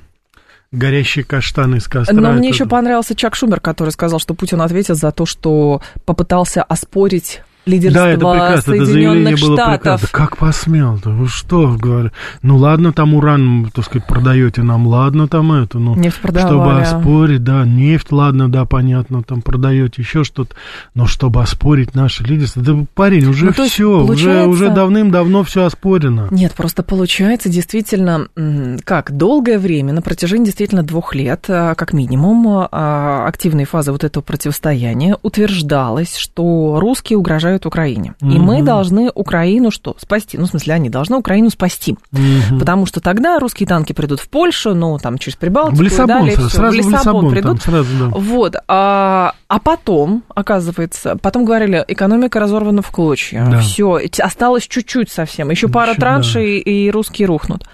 [SPEAKER 2] горящие каштаны из костра.
[SPEAKER 1] Но мне
[SPEAKER 2] Это-
[SPEAKER 1] еще понравился Чак Шумер, который сказал, что Путин ответил за то, что попытался оспорить лидерство
[SPEAKER 2] Да, это прекрасно, это заявление
[SPEAKER 1] Соединенных
[SPEAKER 2] было
[SPEAKER 1] Штатов.
[SPEAKER 2] прекрасно. Как посмел-то? Вы что, говорю? Ну ладно, там уран, так сказать, продаете нам, ладно там это, ну,
[SPEAKER 1] Нефть
[SPEAKER 2] чтобы оспорить, да, нефть, ладно, да, понятно, там продаете еще что-то, но чтобы оспорить наше лидерство, да, парень, уже
[SPEAKER 1] Ну,
[SPEAKER 2] все, уже,
[SPEAKER 1] получается-
[SPEAKER 2] уже давным-давно все оспорено.
[SPEAKER 1] Нет, просто получается действительно, как долгое время, на протяжении действительно двух лет, а, как минимум, а, активной фазы вот этого противостояния утверждалось, что русские угрожают Украине. И мы должны Украину что? Спасти. Ну, в смысле, они должны Украину спасти.
[SPEAKER 2] Мгм.
[SPEAKER 1] Потому что тогда русские танки придут в Польшу, ну, там, через Прибалтику
[SPEAKER 2] В
[SPEAKER 1] и
[SPEAKER 2] Лиссабон,
[SPEAKER 1] далее.
[SPEAKER 2] сразу, сразу в Лиссабон, там, сразу, да.
[SPEAKER 1] Вот. А, а потом, оказывается, потом говорили, экономика разорвана в клочья.
[SPEAKER 2] Да.
[SPEAKER 1] Все, осталось чуть-чуть совсем. Еще пара траншей, и русские рухнут.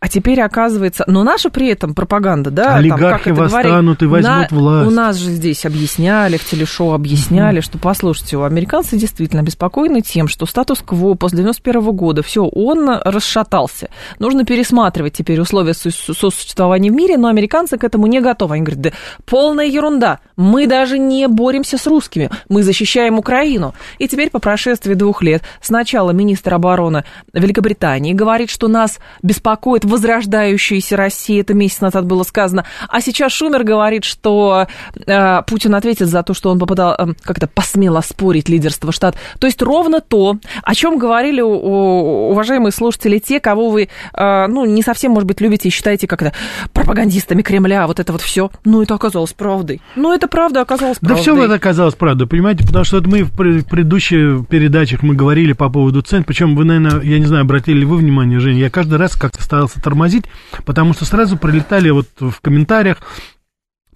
[SPEAKER 1] А теперь оказывается, но наша при этом пропаганда, да, там,
[SPEAKER 2] Олигархи
[SPEAKER 1] как это говорить,
[SPEAKER 2] восстанут и возьмут власть.
[SPEAKER 1] У нас же здесь объясняли, в телешоу объясняли, что, послушайте, у американцы действительно обеспокоены тем, что статус-кво после 91 года, все, он расшатался. Нужно пересматривать теперь условия су- су- сосуществования в мире, но американцы к этому не готовы. Они говорят, да полная ерунда, мы даже не боремся с русскими, мы защищаем Украину. И теперь по прошествии двух лет сначала министр обороны Великобритании говорит, что нас беспокоит возрождающаяся Россия, это месяц назад было сказано, а сейчас Шумер говорит, что э, Путин ответит за то, что он попытал, э, как-то посмел оспорить лидерство штат. То есть ровно то, о чем говорили у- у- уважаемые слушатели, те, кого вы, э, ну, не совсем, может быть, любите и считаете как-то пропагандистами Кремля, вот это вот все. Ну, это оказалось правдой. Ну, это правда оказалось
[SPEAKER 2] Да
[SPEAKER 1] правдой.
[SPEAKER 2] все это оказалось правдой, понимаете, потому что вот мы в предыдущих передачах мы говорили по поводу цен, причем вы, наверное, я не знаю, обратили ли вы внимание, Женя, я каждый раз как-то старался тормозить, потому что сразу прилетали вот в комментариях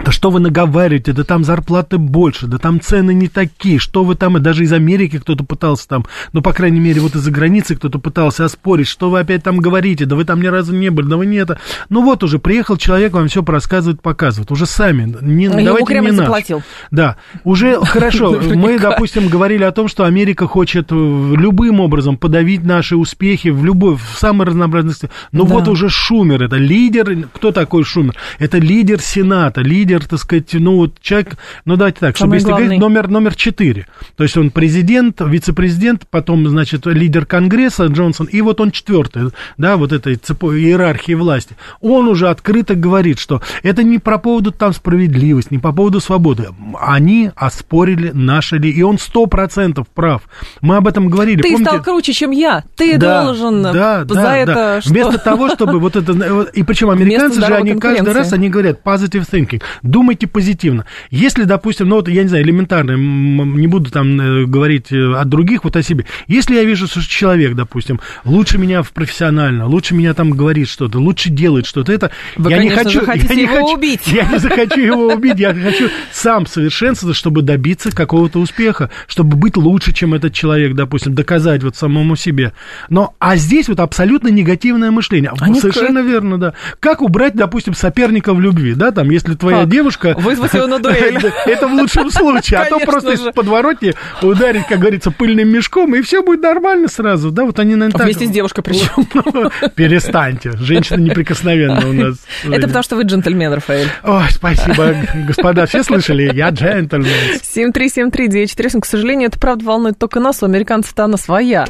[SPEAKER 2] да что вы наговариваете, да там зарплаты больше, да там цены не такие, что вы там, и даже из Америки кто-то пытался там, ну, по крайней мере, вот из-за границы кто-то пытался оспорить, что вы опять там говорите, да вы там ни разу не были, да вы не это. Ну вот уже приехал человек, вам все рассказывает, показывает, уже сами, не,
[SPEAKER 1] Ему
[SPEAKER 2] давайте не наш.
[SPEAKER 1] заплатил.
[SPEAKER 2] Да, уже (laughs) хорошо. Мы, допустим, говорили о том, что Америка хочет э, любым образом подавить наши успехи в любой, в самой разнообразности. Но
[SPEAKER 1] Да.
[SPEAKER 2] вот уже Шумер, это лидер. Кто такой Шумер? Это лидер Сената, лидер, так сказать, ну вот человек, ну давайте так, чтобы
[SPEAKER 1] Самый
[SPEAKER 2] если
[SPEAKER 1] главный.
[SPEAKER 2] говорить, номер, номер четыре. То есть он президент, вице-президент, потом, значит, лидер Конгресса Джонсон, и вот он четвертый, да, вот этой цепо- иерархии власти. Он уже открыто говорит, что это не про поводу там справедливости, не по поводу свободы. Они оспорили наши ли, и он сто процентов прав. Мы об этом говорили.
[SPEAKER 1] Ты
[SPEAKER 2] помните?
[SPEAKER 1] стал круче, чем я. Ты
[SPEAKER 2] Да,
[SPEAKER 1] должен
[SPEAKER 2] да,
[SPEAKER 1] за
[SPEAKER 2] да,
[SPEAKER 1] это
[SPEAKER 2] да.
[SPEAKER 1] что?
[SPEAKER 2] Вместо того, чтобы вот это... И причем (laughs) американцы же, они каждый раз, они говорят positive thinking. Думайте позитивно. Если, допустим, ну вот, я не знаю, элементарно, не буду там э, говорить э, от других, вот о себе. Если я вижу, что человек, допустим, лучше меня в профессионально, лучше меня там говорит что-то, лучше делает что-то, это...
[SPEAKER 1] Вы,
[SPEAKER 2] я не хочу, я не
[SPEAKER 1] его
[SPEAKER 2] хочу-
[SPEAKER 1] убить.
[SPEAKER 2] Я не захочу его убить, я хочу сам совершенствоваться, чтобы добиться какого-то успеха, чтобы быть лучше, чем этот человек, допустим, доказать вот самому себе. Но, а здесь вот абсолютно негативное мышление.
[SPEAKER 1] Они
[SPEAKER 2] Совершенно верно, да. Как убрать, допустим, соперника в любви, да, там, если твоя? Девушка...
[SPEAKER 1] Вызвать его на (laughs) дуэль.
[SPEAKER 2] Это в лучшем случае, а то просто из подворотни ударить, как говорится, пыльным мешком, и все будет нормально сразу, да, вот они, наверное, так...
[SPEAKER 1] Вместе с девушкой причем. (laughs)
[SPEAKER 2] Перестаньте, женщина неприкосновенна у нас.
[SPEAKER 1] Это потому, что вы джентльмен, Рафаэль.
[SPEAKER 2] Ой, спасибо, господа, все слышали? Я джентльмен.
[SPEAKER 1] 7373948. К сожалению, это правда волнует только нас. У американцев-то она своя,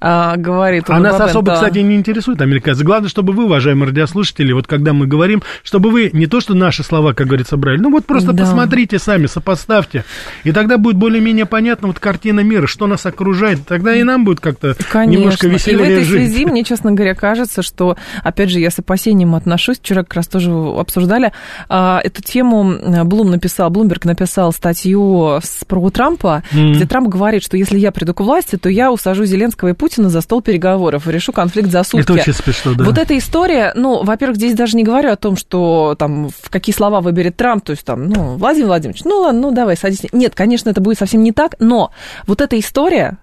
[SPEAKER 1] а, говорит
[SPEAKER 2] А
[SPEAKER 1] Уда
[SPEAKER 2] нас особо, кстати, не интересует американцы. Главное, чтобы вы, уважаемые радиослушатели, вот когда мы говорим, чтобы вы не то, что наши слова, как говорится, брали. Ну вот просто да. посмотрите сами, сопоставьте. И тогда будет более-менее понятна вот картина мира, что нас окружает. Тогда и нам будет как-то немножко веселее
[SPEAKER 1] жить. И в этой
[SPEAKER 2] жить.
[SPEAKER 1] связи мне, честно говоря, кажется, что, опять же, я с опасением отношусь. Вчера как раз тоже обсуждали а, эту тему. Блум написал, Блумберг написал статью с, про Трампа, mm-hmm. где Трамп говорит, что если я приду к власти, то я усажу Зеленского и Путина за стол переговоров и решу конфликт за сутки.
[SPEAKER 2] Это очень смешно, да.
[SPEAKER 1] Вот эта история, ну, во-первых, здесь даже не говорю о том, что там в какие слова выберет Трамп, то есть там, ну, Владимир Владимирович, ну ладно, ну давай, садись. Нет, конечно, это будет совсем не так, но вот эта история,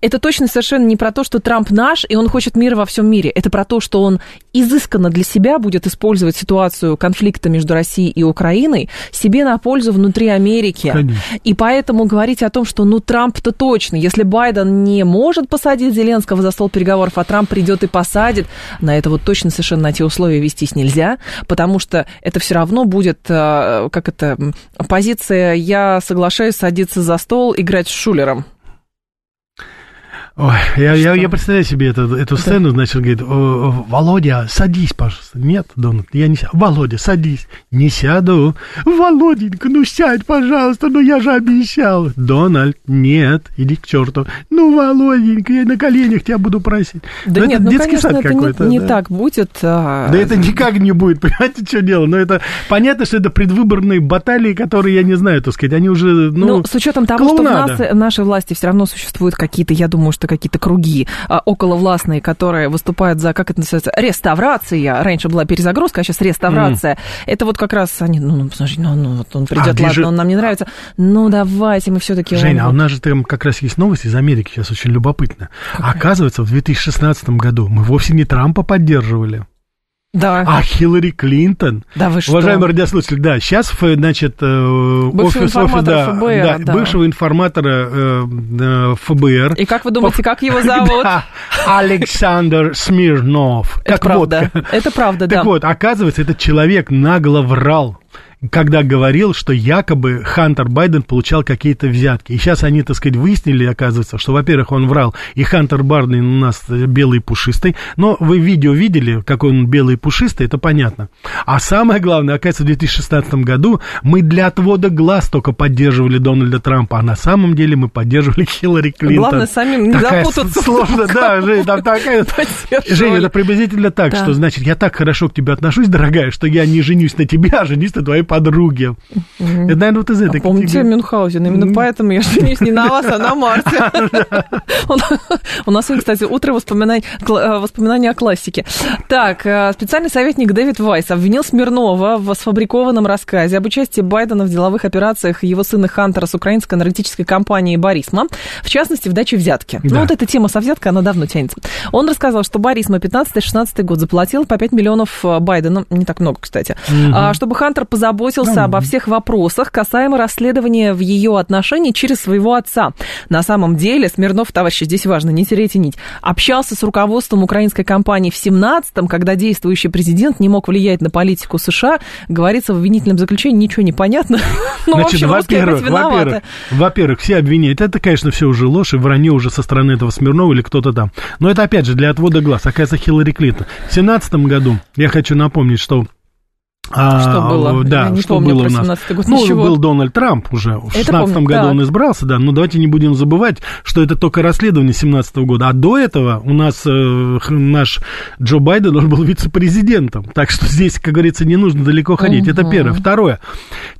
[SPEAKER 1] это точно совершенно не про то, что Трамп наш, и он хочет мира во всем мире. Это про то, что он изысканно для себя будет использовать ситуацию конфликта между Россией и Украиной себе на пользу внутри Америки. Конечно. И поэтому говорить о том, что ну Трамп-то точно, если Байден не может посадить Зеленского за стол переговоров, а Трамп придет и посадит, на это вот точно совершенно на те условия вестись нельзя, потому что это все равно будет, э, как это, позиция «я соглашаюсь садиться за стол, играть с Шулером».
[SPEAKER 2] Ой, я, я, я представляю себе эту, эту сцену, значит, говорит, Володя, садись, пожалуйста. Нет, Дональд, я не сяду. Володя, садись. Не сяду. Володенька, ну сядь, пожалуйста, ну я же обещал. Дональд, нет, иди к черту. Ну, Володенька, я на коленях тебя буду просить.
[SPEAKER 1] Да
[SPEAKER 2] Но
[SPEAKER 1] нет,
[SPEAKER 2] это
[SPEAKER 1] ну,
[SPEAKER 2] детский
[SPEAKER 1] конечно,
[SPEAKER 2] сад
[SPEAKER 1] это
[SPEAKER 2] какой-то.
[SPEAKER 1] не, не
[SPEAKER 2] да.
[SPEAKER 1] так будет. А...
[SPEAKER 2] Да это никак не будет, (laughs) понимаете, что дело? Но это понятно, что это предвыборные баталии, которые, я не знаю, так сказать, они уже, ну,
[SPEAKER 1] Ну, с учетом того, клоунада. что в нас, нашей власти все равно существуют какие-то, я думаю, что какие-то круги а, околовластные, которые выступают за, как это называется, реставрация. Раньше была перезагрузка, а сейчас реставрация. Mm. Это вот как раз они, ну, ну посмотрите, ну, ну вот он придет, а, ладно, же... он нам не нравится. Ну, давайте мы все-таки...
[SPEAKER 2] Женя, он... а у нас же там как раз есть новость из Америки, сейчас очень любопытно. Какая? Оказывается, в 2016 году мы вовсе не Трампа поддерживали.
[SPEAKER 1] Да.
[SPEAKER 2] А Хиллари Клинтон.
[SPEAKER 1] Да вы что?
[SPEAKER 2] Уважаемые радиослушатели, да, сейчас, значит,
[SPEAKER 1] э, офис, офис да, ФБР,
[SPEAKER 2] да, да, бывшего информатора э, э ФБР.
[SPEAKER 1] И как вы думаете, как его зовут? (laughs)
[SPEAKER 2] Да, Александр Смирнов.
[SPEAKER 1] Это правда, это правда, да.
[SPEAKER 2] Так вот, оказывается, этот человек нагло врал когда говорил, что якобы Хантер Байден получал какие-то взятки. И сейчас они, так сказать, выяснили, оказывается, что, во-первых, он врал, и Хантер Байден у нас белый и пушистый, но вы видео видели, какой он белый и пушистый, это понятно. А самое главное, оказывается, в 2016 году мы для отвода глаз только поддерживали Дональда Трампа, а на самом деле мы поддерживали Хиллари Клинтон.
[SPEAKER 1] Главное, самим не
[SPEAKER 2] такая
[SPEAKER 1] запутаться.
[SPEAKER 2] Сложно, да, Жень, там такая... Женя, это приблизительно так, да. что, значит, я так хорошо к тебе отношусь, дорогая, что я не женюсь на тебе, а женюсь на твоей подруги. Mm-hmm. Это, наверное, вот из этой
[SPEAKER 1] а Помните категории. Мюнхгаузен? Именно поэтому я женюсь не на вас, а на Марте. (laughs) У нас кстати, утро воспоминаний, э, воспоминаний о классике. Так, э, специальный советник Дэвид Вайс обвинил Смирнова в сфабрикованном рассказе об участии Байдена в деловых операциях его сына Хантера с украинской аналитической компанией «Борисма», в частности, в даче взятки. Да. Ну, вот эта тема со взяткой, она давно тянется. Он рассказал, что «Борисма» 15-16 год заплатил по 5 миллионов э, Байдену, не так много, кстати, угу. чтобы Хантер позаботился позаботился да. обо всех вопросах, касаемо расследования в ее отношении через своего отца. На самом деле, Смирнов, товарищи, здесь важно, не теряйте нить, общался с руководством украинской компании в 17-м, когда действующий президент не мог влиять на политику США. Говорится в обвинительном заключении, ничего не понятно. (laughs)
[SPEAKER 2] Ну, Значит, во-первых, во-первых, во-первых, все обвиняют. Это, конечно, все уже ложь и вранье уже со стороны этого Смирнова или кто-то там. Но это, опять же, для отвода глаз. Оказывается, Хиллари Клинтон. В 17 году, я хочу напомнить, что
[SPEAKER 1] а, что было?
[SPEAKER 2] Да,
[SPEAKER 1] Я
[SPEAKER 2] что было у нас?
[SPEAKER 1] Год,
[SPEAKER 2] ну, ничего. был Дональд Трамп уже. В 2016 году так. он избрался, да. Но давайте не будем забывать, что это только расследование 2017 года. А до этого у нас э, наш Джо Байден, он был вице-президентом. Так что здесь, как говорится, не нужно далеко ходить. Угу. Это первое. Второе.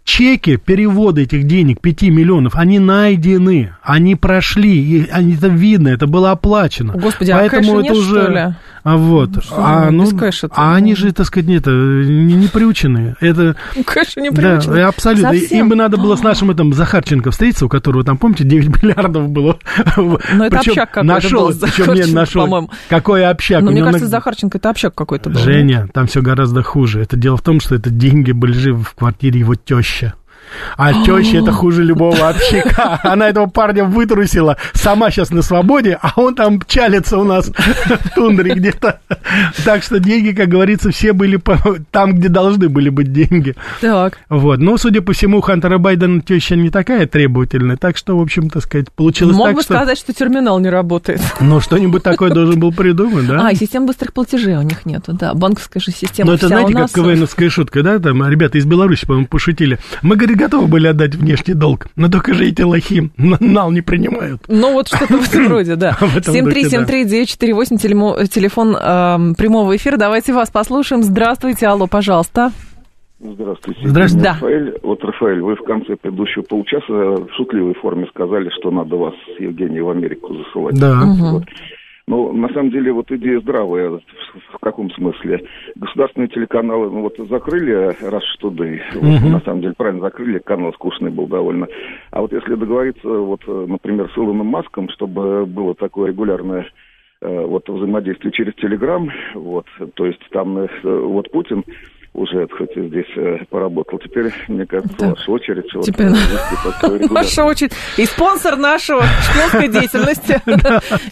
[SPEAKER 2] Чеки, переводы этих денег, 5 миллионов, они найдены, они прошли, и они, это видно, это было оплачено.
[SPEAKER 1] Господи, а Поэтому а это нет, уже... что ли?
[SPEAKER 2] А вот, ну, а, ну, кэша а они же, так сказать, нет, не, не приученные. Это,
[SPEAKER 1] ну, кэша не приученные.
[SPEAKER 2] Да, абсолютно. Совсем? Им бы надо было с нашим этим Захарченко встретиться, у которого там, помните, 9 (laughs) миллиардов было.
[SPEAKER 1] Но ну, это общак какой-то
[SPEAKER 2] нашел, был, причем не нашел, по-моему. Какой общак?
[SPEAKER 1] Но мне кажется, Захарченко это общак какой-то был.
[SPEAKER 2] Женя, там все гораздо хуже. Это дело в том, что это деньги были живы в квартире его тещи. А (gasps) теща это хуже любого общака. (laughs) Она этого парня вытрусила, сама сейчас на свободе, а он там чалится у нас (laughs) в тундре где-то. Так что деньги, как говорится, все были там, где должны были быть деньги.
[SPEAKER 1] Так.
[SPEAKER 2] Вот. Но, судя по всему, Хантера Байдена теща не такая требовательная, так что, в общем, так сказать, получилось
[SPEAKER 1] Мог
[SPEAKER 2] так,
[SPEAKER 1] бы
[SPEAKER 2] что...
[SPEAKER 1] сказать, что терминал не работает. (laughs)
[SPEAKER 2] Ну, что-нибудь такое должен был придумать, да?
[SPEAKER 1] А, и систем быстрых платежей у них нету, да. Банковская же система
[SPEAKER 2] Ну, это, знаете, как КВНовская шутка, да? Там ребята из Беларуси, по-моему, пошутили. Мы, говорит, готовы были отдать внешний долг, но только же эти лохи нал не принимают.
[SPEAKER 1] Ну, вот что-то в этом (coughs) роде, да. 7373948, телефон эм, прямого эфира. Давайте вас послушаем. Здравствуйте, алло, пожалуйста.
[SPEAKER 4] Здравствуйте.
[SPEAKER 2] Здравствуйте.
[SPEAKER 1] Да.
[SPEAKER 4] Рафаэль. Вот, Рафаэль, вы в конце предыдущего получаса в шутливой форме сказали, что надо вас с Евгением в Америку засылать.
[SPEAKER 2] Да.
[SPEAKER 4] Вот. Ну, на самом деле, вот идея здравая. В, в каком смысле? Государственные телеканалы, ну, вот закрыли раз что да, вот, на самом деле, правильно закрыли, канал скучный был довольно. А вот если договориться, вот, например, с Илоном Маском, чтобы было такое регулярное э, вот взаимодействие через Телеграм, вот, то есть там э, вот Путин уже, хоть и здесь э, поработал. Теперь, мне кажется,
[SPEAKER 1] Так.
[SPEAKER 4] ваша очередь. вот,
[SPEAKER 1] Теперь (laughs)
[SPEAKER 4] регулярно.
[SPEAKER 1] Ваша очередь. И спонсор нашего шпионской деятельности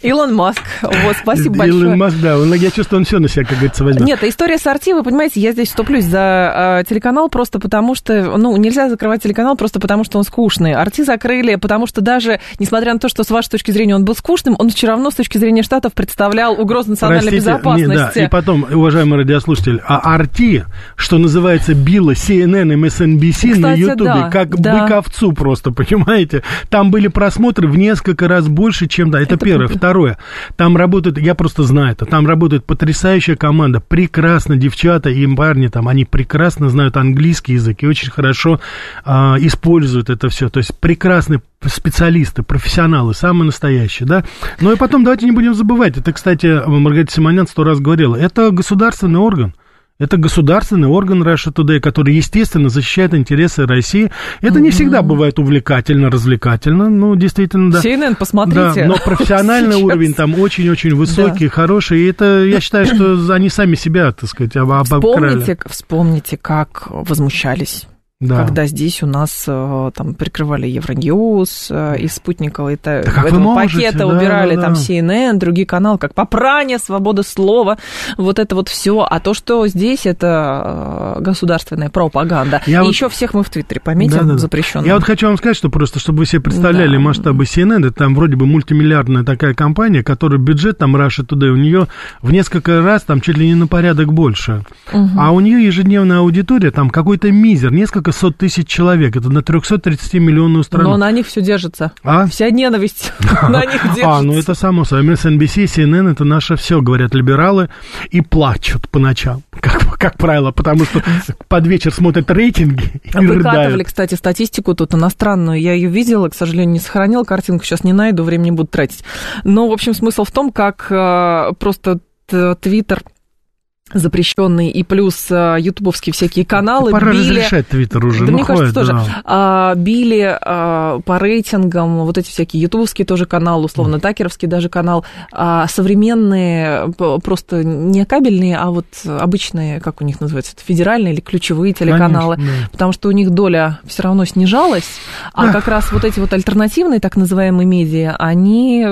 [SPEAKER 1] (laughs) Илон Маск. Вот, спасибо большое.
[SPEAKER 2] Илон Маск, да, он, я чувствую, он все на себя, как говорится, возьмет.
[SPEAKER 1] Нет, история с Арти, вы понимаете, я здесь вступлюсь за э, телеканал просто потому, что, ну, нельзя закрывать телеканал просто потому, что он скучный. Арти закрыли, потому что даже, несмотря на то, что с вашей точки зрения он был скучным, он все равно с точки зрения Штатов представлял угрозу национальной
[SPEAKER 2] Простите, не,
[SPEAKER 1] безопасности.
[SPEAKER 2] да, и потом, уважаемый радиослушатель, а RT, что называется, било CNN MSNBC на
[SPEAKER 1] Кстати,
[SPEAKER 2] Ютубе,
[SPEAKER 1] да,
[SPEAKER 2] как
[SPEAKER 1] да.
[SPEAKER 2] бык овцу просто, (laughs) понимаете? Там были просмотры в несколько раз больше, чем, да, это,
[SPEAKER 1] Это
[SPEAKER 2] первое. Второе, там работает, я просто знаю это, там работает потрясающая команда, прекрасно девчата и парни там, они прекрасно знают английский язык и очень хорошо а, используют это все, то есть прекрасные специалисты, профессионалы, самые настоящие, да. Ну и потом давайте не будем забывать, это, кстати, Маргарита Симонян сто раз говорила, это государственный орган. Это государственный орган Russia Today, который, естественно, защищает интересы России. Это не всегда бывает увлекательно, развлекательно, ну, действительно, да.
[SPEAKER 1] CNN, посмотрите.
[SPEAKER 2] Да, но (laughs) профессиональный
[SPEAKER 1] Сейчас.
[SPEAKER 2] уровень там очень-очень высокий, хороший. И это, я считаю, что они сами себя, так сказать, об- обокрали.
[SPEAKER 1] Вспомните, вспомните, как возмущались
[SPEAKER 2] Да.
[SPEAKER 1] когда здесь у нас э, там прикрывали Евроньюз э, из спутникового это,
[SPEAKER 2] Да
[SPEAKER 1] этого
[SPEAKER 2] можете,
[SPEAKER 1] пакета
[SPEAKER 2] да,
[SPEAKER 1] убирали
[SPEAKER 2] да,
[SPEAKER 1] там
[SPEAKER 2] да.
[SPEAKER 1] CNN, другие каналы, как попрание, свобода слова, вот это вот все. А то, что здесь это э, государственная пропаганда.
[SPEAKER 2] Я
[SPEAKER 1] И
[SPEAKER 2] вот-
[SPEAKER 1] еще всех мы в Твиттере пометим
[SPEAKER 2] Да-да-да.
[SPEAKER 1] запрещенным.
[SPEAKER 2] Я вот хочу вам сказать, что просто, чтобы вы себе представляли
[SPEAKER 1] Да.
[SPEAKER 2] масштабы CNN, это там вроде бы мультимиллиардная такая компания, которая бюджет там Russia Today, у нее в несколько раз там чуть ли не на порядок больше. А у нее ежедневная аудитория там какой-то мизер, несколько сот тысяч человек. Это на 330 миллионную страну.
[SPEAKER 1] Но на них все держится.
[SPEAKER 2] А?
[SPEAKER 1] Вся ненависть (laughs) на них держится. (laughs)
[SPEAKER 2] А, ну это само собой. MSNBC, CNN, это наше все, говорят либералы, и плачут по ночам, как, как правило, потому что под вечер смотрят рейтинги и
[SPEAKER 1] Выкатывали,
[SPEAKER 2] рыдают.
[SPEAKER 1] кстати, статистику тут иностранную. Я ее видела, к сожалению, не сохранила картинку, сейчас не найду, времени буду тратить. Но, в общем, смысл в том, как э, просто Твиттер запрещенный и плюс э, ютубовские всякие каналы
[SPEAKER 2] Пора
[SPEAKER 1] били...
[SPEAKER 2] разрешать Твиттер уже,
[SPEAKER 1] Да
[SPEAKER 2] ну
[SPEAKER 1] мне кажется,
[SPEAKER 2] хватит,
[SPEAKER 1] тоже.
[SPEAKER 2] да.
[SPEAKER 1] А, били а, по рейтингам вот эти всякие ютубовские тоже каналы, условно, такеровский даже канал, а, современные, просто не кабельные, а вот обычные, как у них называется, это федеральные или ключевые телеканалы,
[SPEAKER 2] Конечно, да.
[SPEAKER 1] потому что у них доля все равно снижалась, а
[SPEAKER 2] Да.
[SPEAKER 1] как раз вот эти вот альтернативные так называемые медиа, они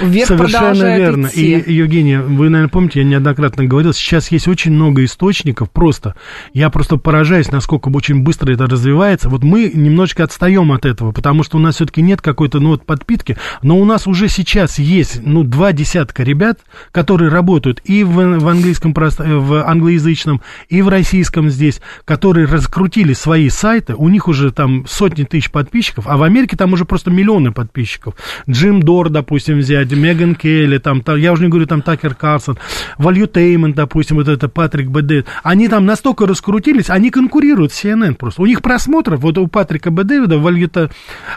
[SPEAKER 1] вверх
[SPEAKER 2] Совершенно верно.
[SPEAKER 1] идти.
[SPEAKER 2] И, Евгения, вы, наверное, помните, я неоднократно говорил, сейчас есть очень много источников, просто. Я просто поражаюсь, насколько очень быстро это развивается. Вот мы немножечко отстаем от этого, потому что у нас все-таки нет какой-то, ну, вот подпитки, но у нас уже сейчас есть, ну, два десятка ребят, которые работают и в, в английском, э, в англоязычном, и в российском здесь, которые раскрутили свои сайты, у них уже там сотни тысяч подписчиков, а в Америке там уже просто миллионы подписчиков. Джим Дор, допустим, взять, Меган Келли, там, та- я уже не говорю, там, Такер Карсон, Валютеймент, допустим, вот это Патрик Б. Они там настолько раскрутились, они конкурируют с CNN просто. У них просмотров, вот у Патрика Б. Дэвида, Валюта,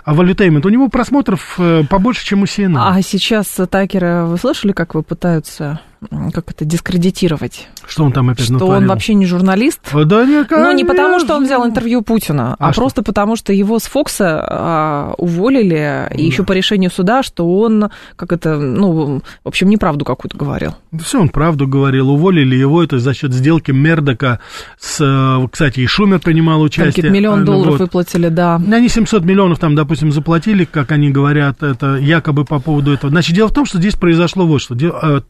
[SPEAKER 2] Валютеймент, у него просмотров э, побольше, чем у CNN.
[SPEAKER 1] А сейчас Такера, вы слышали, как вы пытаются как это, дискредитировать.
[SPEAKER 2] Что он там опять
[SPEAKER 1] Что
[SPEAKER 2] натворил?
[SPEAKER 1] он вообще не журналист.
[SPEAKER 2] Да не,
[SPEAKER 1] Ну, не потому, что он взял интервью Путина, а,
[SPEAKER 2] А что?
[SPEAKER 1] просто потому, что его с Фокса а, уволили, и еще по решению суда, что он, как это, ну, в общем, неправду какую-то говорил.
[SPEAKER 2] Все, он правду говорил. Уволили его это за счет сделки Мердока с... э, Кстати, и Шумер принимал
[SPEAKER 1] Там
[SPEAKER 2] участие.
[SPEAKER 1] какие-то миллион
[SPEAKER 2] А, ну
[SPEAKER 1] долларов
[SPEAKER 2] вот.
[SPEAKER 1] выплатили, да.
[SPEAKER 2] Они 700 миллионов там, допустим, заплатили, как они говорят, это якобы по поводу этого. Значит, дело в том, что здесь произошло вот что. Де- э,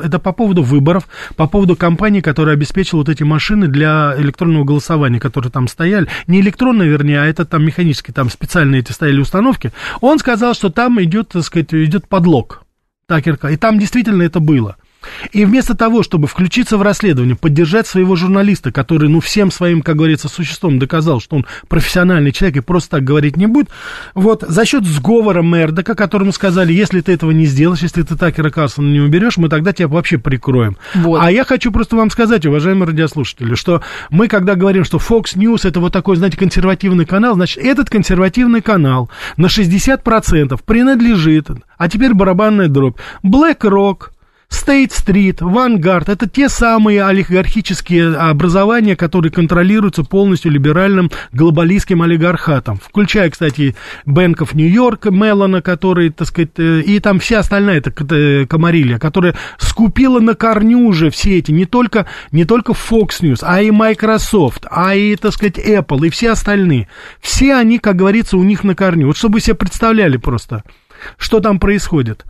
[SPEAKER 2] Это по поводу выборов, по поводу компании, которая обеспечила вот эти машины для электронного голосования, которые там стояли. Не электронные, вернее, а это там механические, там специальные эти стояли установки. Он сказал, что там идет, так сказать, идет подлог. Такер Кар- И там действительно это было. И вместо того, чтобы включиться в расследование, поддержать своего журналиста, который, ну, всем своим, как говорится, существом доказал, что он профессиональный человек и просто так говорить не будет, вот, за счет сговора Мердока, которому сказали, если ты этого не сделаешь, если ты Такера Карлсона не уберешь, мы тогда тебя вообще прикроем.
[SPEAKER 1] Вот.
[SPEAKER 2] А я хочу просто вам сказать, уважаемые радиослушатели, что мы, когда говорим, что Fox News это вот такой, знаете, консервативный канал, значит, этот консервативный канал на 60% принадлежит, а теперь барабанная дробь, BlackRock, Street, Vanguard – это те самые олигархические образования, которые контролируются полностью либеральным глобалистским олигархатом, включая, кстати, New York, Меллона, который, так сказать, э, и там вся остальная эта э, комарилья, которая скупила на корню уже все эти, не только, не только Fox News, а и Microsoft, а и, так сказать, Apple, и все остальные. Все они, как говорится, у них на корню. Вот чтобы вы себе представляли просто, что там происходит.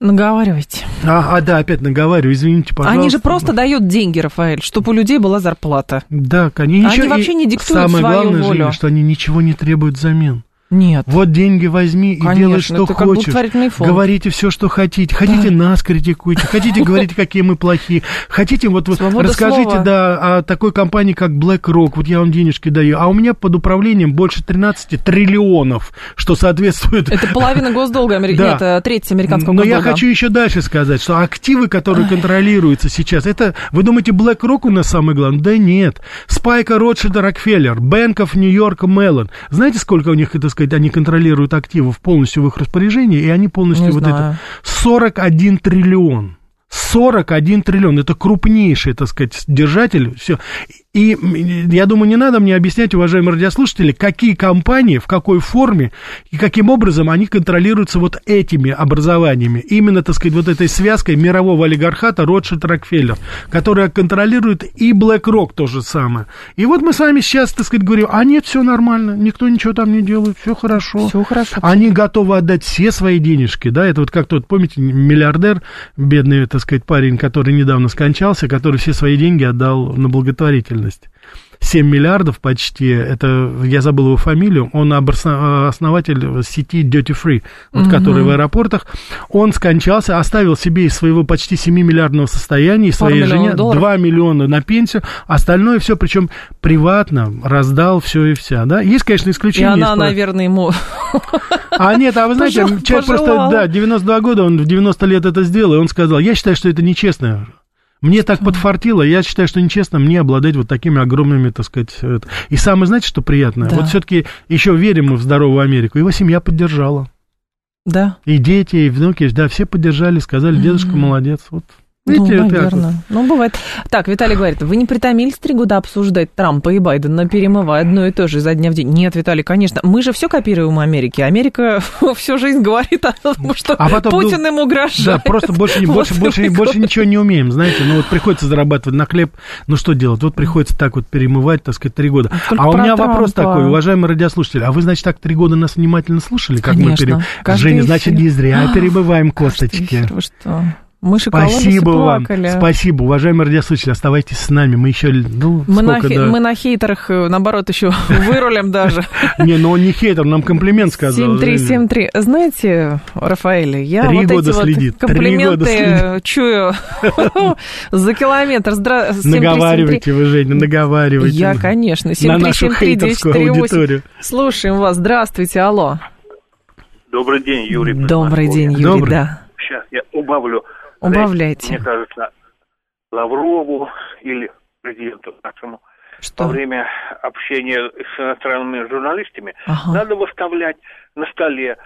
[SPEAKER 1] Наговаривайте.
[SPEAKER 2] А, а, да, опять наговариваю, извините, пожалуйста.
[SPEAKER 1] Они же просто дают деньги, Рафаэль, чтобы у людей была зарплата.
[SPEAKER 2] Да, конечно.
[SPEAKER 1] Они вообще не диктуют
[SPEAKER 2] Самое
[SPEAKER 1] свою
[SPEAKER 2] главное,
[SPEAKER 1] волю.
[SPEAKER 2] Женя, что они ничего не требуют взамен.
[SPEAKER 1] Нет.
[SPEAKER 2] Вот деньги возьми и
[SPEAKER 1] Конечно,
[SPEAKER 2] делай, что
[SPEAKER 1] это
[SPEAKER 2] хочешь. Говорите все, что хотите. Хотите, нас критикуйте. Хотите, (laughs) говорите, какие мы плохие. Хотите, вот, расскажите,
[SPEAKER 1] слова.
[SPEAKER 2] да, о такой компании, как BlackRock. Вот я вам денежки даю. А у меня под управлением больше 13 триллионов, что соответствует...
[SPEAKER 1] Это половина (laughs) госдолга Америки.
[SPEAKER 2] Да.
[SPEAKER 1] Нет, это треть американского
[SPEAKER 2] Но я
[SPEAKER 1] госдолга.
[SPEAKER 2] хочу еще дальше сказать, что активы, которые контролируются сейчас, это, вы думаете, BlackRock у нас самый главный? Да нет. Спайка Ротшильда Рокфеллер, New York Mellon. Знаете, сколько у них, так сказать, они контролируют активов полностью в их распоряжении, и они полностью
[SPEAKER 1] Не
[SPEAKER 2] вот
[SPEAKER 1] знаю.
[SPEAKER 2] это... 41 триллион. 41 триллион. Это крупнейший, так сказать, держатель. Все. И я думаю, не надо мне объяснять, уважаемые радиослушатели, какие компании, в какой форме и каким образом они контролируются вот этими образованиями. Именно, так сказать, вот этой связкой мирового олигархата Ротшильд Рокфеллер, которая контролирует и BlackRock то же самое. И вот мы с вами сейчас, так сказать, говорим, а нет, все нормально, никто ничего там не делает, все хорошо.
[SPEAKER 1] Всё хорошо.
[SPEAKER 2] Они готовы отдать все свои денежки, да, это вот как тот, помните, миллиардер, бедный, так сказать, парень, который недавно скончался, который все свои деньги отдал на благотворительность. 7 миллиардов почти, это, я забыл его фамилию, он обосно- основатель сети Duty Free, вот, которая в аэропортах, он скончался, оставил себе из своего почти 7 миллиардного состояния, и
[SPEAKER 1] Пару
[SPEAKER 2] своей жене
[SPEAKER 1] долларов.
[SPEAKER 2] 2 миллиона на пенсию, остальное все, причем приватно, раздал все и вся, да, есть, конечно,
[SPEAKER 1] И
[SPEAKER 2] исключения.
[SPEAKER 1] она,
[SPEAKER 2] из
[SPEAKER 1] наверное, ему...
[SPEAKER 2] А нет, а вы знаете, человек просто,
[SPEAKER 1] пожелала.
[SPEAKER 2] да, 92 года, он в 90 лет это сделал, и он сказал, я считаю, что это нечестно. Мне так подфартило, я считаю, что нечестно мне обладать вот такими огромными, так сказать, это. И самое, знаете, что приятное?
[SPEAKER 1] Да.
[SPEAKER 2] Вот все-таки еще верим мы в здоровую Америку. Его семья поддержала.
[SPEAKER 1] Да.
[SPEAKER 2] И дети, и внуки, да, все поддержали, сказали, дедушка молодец. Вот.
[SPEAKER 1] Ну,
[SPEAKER 2] Видите, вот так вот.
[SPEAKER 1] наверное. Ну, бывает. Так, Виталий говорит, вы не притомились три года обсуждать Трампа и Байдена, перемывая одно и то же изо дня в день? Нет, Виталий, конечно. Мы же все копируем Америки. Америка (laughs) всю жизнь говорит о том, что
[SPEAKER 2] А потом,
[SPEAKER 1] Путин
[SPEAKER 2] ну,
[SPEAKER 1] им угрожает.
[SPEAKER 2] Да, просто больше,
[SPEAKER 1] Вот
[SPEAKER 2] больше, больше, больше ничего не умеем, знаете. Ну вот приходится зарабатывать на хлеб, ну что делать? Вот приходится так вот перемывать, так сказать, три года.
[SPEAKER 1] Только
[SPEAKER 2] А у меня вопрос
[SPEAKER 1] Трампа.
[SPEAKER 2] такой, уважаемые радиослушатели, а вы, значит, так три года нас внимательно слушали, как мы
[SPEAKER 1] Конечно.
[SPEAKER 2] перем...
[SPEAKER 1] Каждый
[SPEAKER 2] Женя, значит, не зря (gasps) перемываем косточки.
[SPEAKER 1] что? Мы
[SPEAKER 2] Спасибо вам,
[SPEAKER 1] плакали.
[SPEAKER 2] спасибо, уважаемые радиослушатели, оставайтесь с нами, мы еще, ну,
[SPEAKER 1] Мы на,
[SPEAKER 2] сколько,
[SPEAKER 1] хе-
[SPEAKER 2] да.
[SPEAKER 1] мы на хейтерах, э, наоборот, еще (laughs) вырулим даже.
[SPEAKER 2] Не, ну он не хейтер, нам комплимент сказал.
[SPEAKER 1] 7-3-7-3. Знаете, Рафаэль, я
[SPEAKER 2] Три
[SPEAKER 1] вот
[SPEAKER 2] года
[SPEAKER 1] эти
[SPEAKER 2] следит,
[SPEAKER 1] вот
[SPEAKER 2] три
[SPEAKER 1] комплименты
[SPEAKER 2] года следит.
[SPEAKER 1] чую (laughs) за километр. Здра... 7-3-7-3.
[SPEAKER 2] Наговаривайте вы, Женя, наговаривайте.
[SPEAKER 1] Я, конечно.
[SPEAKER 2] На нашу
[SPEAKER 1] 7-3-7-3,
[SPEAKER 2] хейтерскую
[SPEAKER 1] 10-3-8.
[SPEAKER 2] аудиторию.
[SPEAKER 1] Слушаем вас. Здравствуйте, алло.
[SPEAKER 5] Добрый день, Юрий.
[SPEAKER 1] Добрый день, Юрий, да.
[SPEAKER 5] Сейчас я убавлю.
[SPEAKER 1] Убавляйте.
[SPEAKER 5] Мне кажется, Лаврову или президенту нашему во
[SPEAKER 1] Что?
[SPEAKER 5] время общения с иностранными журналистами
[SPEAKER 1] Ага.
[SPEAKER 5] надо выставлять на столе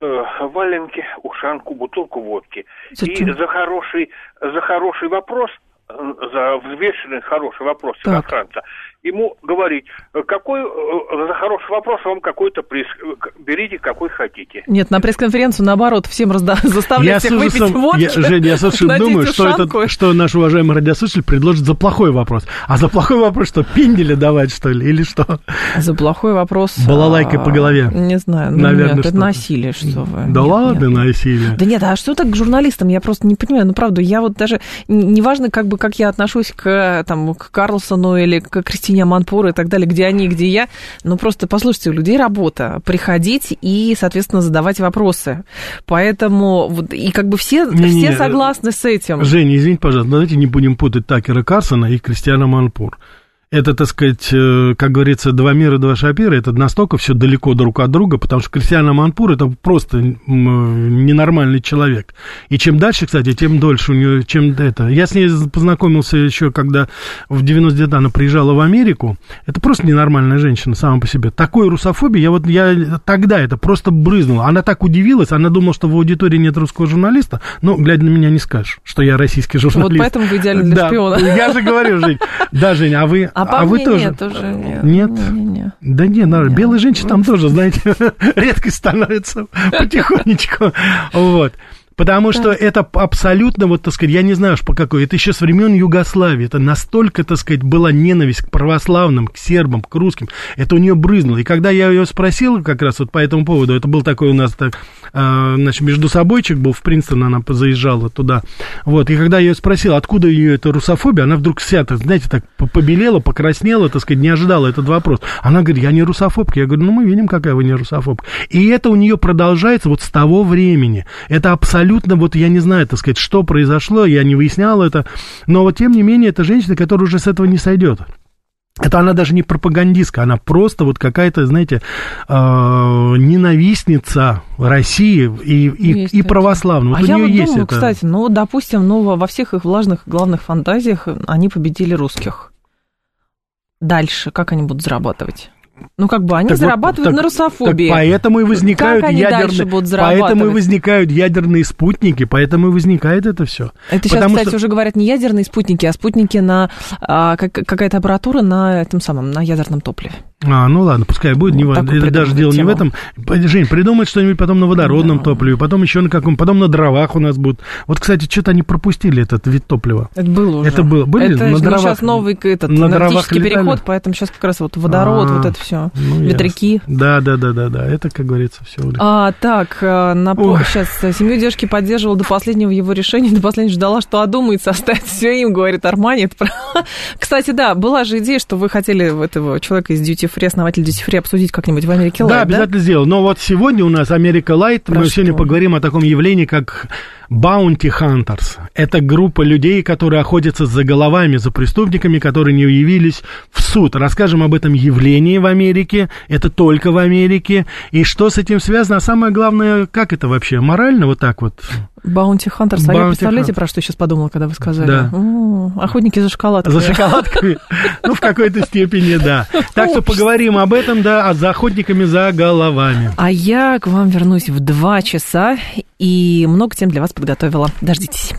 [SPEAKER 5] э, валенки, ушанку, бутылку водки.
[SPEAKER 1] Зачем?
[SPEAKER 5] И за хороший, за хороший вопрос, э, за взвешенный хороший вопрос
[SPEAKER 1] Так.
[SPEAKER 5] иностранца, ему говорить, э, какой, э, за хороший вопрос вам какой-то приз, э, берите какой хотите.
[SPEAKER 1] Нет, на пресс-конференцию, наоборот, всем разда... (laughs) заставлять всех выпить
[SPEAKER 2] ужасом-
[SPEAKER 1] водки.
[SPEAKER 2] я, Жень, я совершенно
[SPEAKER 1] надеть
[SPEAKER 2] думаю, что, это, что наш уважаемый радиослушатель предложит за плохой вопрос. А за плохой вопрос что, пиндели давать, что ли, или что?
[SPEAKER 1] За плохой вопрос.
[SPEAKER 2] Балалайкой
[SPEAKER 1] а,
[SPEAKER 2] по голове.
[SPEAKER 1] Не знаю, ну
[SPEAKER 2] Наверное,
[SPEAKER 1] нет, это
[SPEAKER 2] что-то.
[SPEAKER 1] насилие, что вы.
[SPEAKER 2] Да
[SPEAKER 1] Нет,
[SPEAKER 2] ладно,
[SPEAKER 1] нет.
[SPEAKER 2] насилие.
[SPEAKER 1] Да нет, а что так к журналистам? Я просто не понимаю. Ну, правда, я вот даже... Неважно, как бы, как я отношусь к, там, к Карлсону или к Кристине Аманпур и так далее, где они, где я. Ну, просто, послушайте, у людей работа. Приходить и, соответственно, задавать вопросы. Поэтому... Вот, и как бы все,
[SPEAKER 2] Не-не,
[SPEAKER 1] все согласны с этим.
[SPEAKER 2] Женя, извините, пожалуйста, давайте не будем путать Такера Карсона и Кристиана Манпур. Это, так сказать, э, как говорится, два мира, два шапира, это настолько все далеко друг от друга, потому что Кристиана Манпур это просто м, ненормальный человек. И чем дальше, кстати, тем дольше у нее, чем это. Я с ней познакомился еще, когда в 99 она приезжала в Америку. Это просто ненормальная женщина сама по себе. Такой русофобии, я вот я тогда это просто брызнула. Она так удивилась, она думала, что в аудитории нет русского журналиста. Но, глядя на меня, не скажешь, что я российский журналист.
[SPEAKER 1] Вот поэтому вы идеальны для
[SPEAKER 2] да,
[SPEAKER 1] шпиона.
[SPEAKER 2] Я же говорю, Жень. Да, Жень, а вы,
[SPEAKER 1] А по
[SPEAKER 2] вы тоже?
[SPEAKER 1] нет уже. Нет.
[SPEAKER 2] Нет?
[SPEAKER 1] Не-не-не.
[SPEAKER 2] Да не, наверное,
[SPEAKER 1] Нет.
[SPEAKER 2] белые женщины там тоже, знаете, (laughs) редкость становится (laughs) потихонечку. Вот. Потому что это абсолютно, вот, так сказать, я не знаю уж по какой, это еще с времен Югославии, это настолько, так сказать, была ненависть к православным, к сербам, к русским, это у нее брызнуло. И когда я ее спросил как раз вот по этому поводу, это был такой у нас, так, а, значит, между собойчик был, в Принстон она заезжала туда, вот, и когда я ее спросил, откуда ее эта русофобия, она вдруг вся, так, знаете, так по- побелела, покраснела, так сказать, не ожидала этот вопрос. Она говорит, я не русофобка. Я говорю, ну, мы видим, какая вы не русофобка. И это у нее продолжается вот с того времени. Это абсолютно, вот я не знаю, так сказать, что произошло, я не выяснял это, но вот тем не менее, это женщина, которая уже с этого не сойдет. Это она даже не пропагандистка, она просто вот какая-то, знаете, э, ненавистница России и, и,
[SPEAKER 1] Есть
[SPEAKER 2] и православного.
[SPEAKER 1] А
[SPEAKER 2] Вот у
[SPEAKER 1] я
[SPEAKER 2] нее
[SPEAKER 1] вот
[SPEAKER 2] есть
[SPEAKER 1] думаю,
[SPEAKER 2] это.
[SPEAKER 1] кстати, ну, допустим, ну, во всех их влажных главных фантазиях они победили русских. Дальше как они будут зарабатывать? Ну, как бы они
[SPEAKER 2] Так вот,
[SPEAKER 1] зарабатывают
[SPEAKER 2] так-
[SPEAKER 1] на русофобии.
[SPEAKER 2] Так поэтому и возникают
[SPEAKER 1] Как они
[SPEAKER 2] ядерные,
[SPEAKER 1] будут
[SPEAKER 2] поэтому и возникают ядерные спутники, поэтому и возникает это все.
[SPEAKER 1] Это сейчас,
[SPEAKER 2] Потому
[SPEAKER 1] кстати,
[SPEAKER 2] что-
[SPEAKER 1] уже говорят не ядерные спутники, а спутники на а, как- какая-то аппаратура на этом самом, на ядерном топливе.
[SPEAKER 2] А, ну ладно, пускай будет, не
[SPEAKER 1] Вот
[SPEAKER 2] Это даже дело не в этом.
[SPEAKER 1] тему.
[SPEAKER 2] Жень, придумать что-нибудь потом на водородном
[SPEAKER 1] Да.
[SPEAKER 2] топливе, потом еще на каком, потом на дровах у нас будут. Вот, кстати, что-то они пропустили этот вид топлива.
[SPEAKER 1] Это было уже.
[SPEAKER 2] Это было. Были
[SPEAKER 1] это
[SPEAKER 2] на дровах-
[SPEAKER 1] сейчас новый этот
[SPEAKER 2] на дровах
[SPEAKER 1] переход, поэтому сейчас как раз вот водород,
[SPEAKER 2] А,
[SPEAKER 1] вот это все,
[SPEAKER 2] ну,
[SPEAKER 1] ветряки.
[SPEAKER 2] ясно. Да, да, да, да, да. Это, как говорится, все.
[SPEAKER 1] А, так, э, напо-
[SPEAKER 2] Ой.
[SPEAKER 1] сейчас э, семью девушки поддерживала до последнего его решения, (laughs) до последнего ждала, что одумается, (laughs) оставить все им, говорит Армани. Это про- (laughs) Кстати, да, была же идея, что вы хотели этого человека из Duty Free, основателя Duty Free, обсудить как-нибудь в Америке
[SPEAKER 2] Да,
[SPEAKER 1] Light,
[SPEAKER 2] обязательно сделал. Но вот сегодня у нас Америка Лайт. Мы сегодня поговорим о таком явлении, как Bounty Hunters. Это группа людей, которые охотятся за головами, за преступниками, которые не явились в суд. Расскажем об этом явлении в Америке. Это только в Америке. И что с этим связано? А самое главное, как это вообще? Морально вот так вот?
[SPEAKER 1] Баунти Хантерс. А я
[SPEAKER 2] Bounty
[SPEAKER 1] представляете,
[SPEAKER 2] Hunters.
[SPEAKER 1] про что я сейчас подумала, когда вы сказали?
[SPEAKER 2] Да.
[SPEAKER 1] М, Охотники за шоколадкой.
[SPEAKER 2] За шоколадками? Ну, в какой-то степени, да. Так что поговорим об этом, да, а за охотниками за головами.
[SPEAKER 1] А я к вам вернусь в два часа и много тем для вас подготовила. Дождитесь.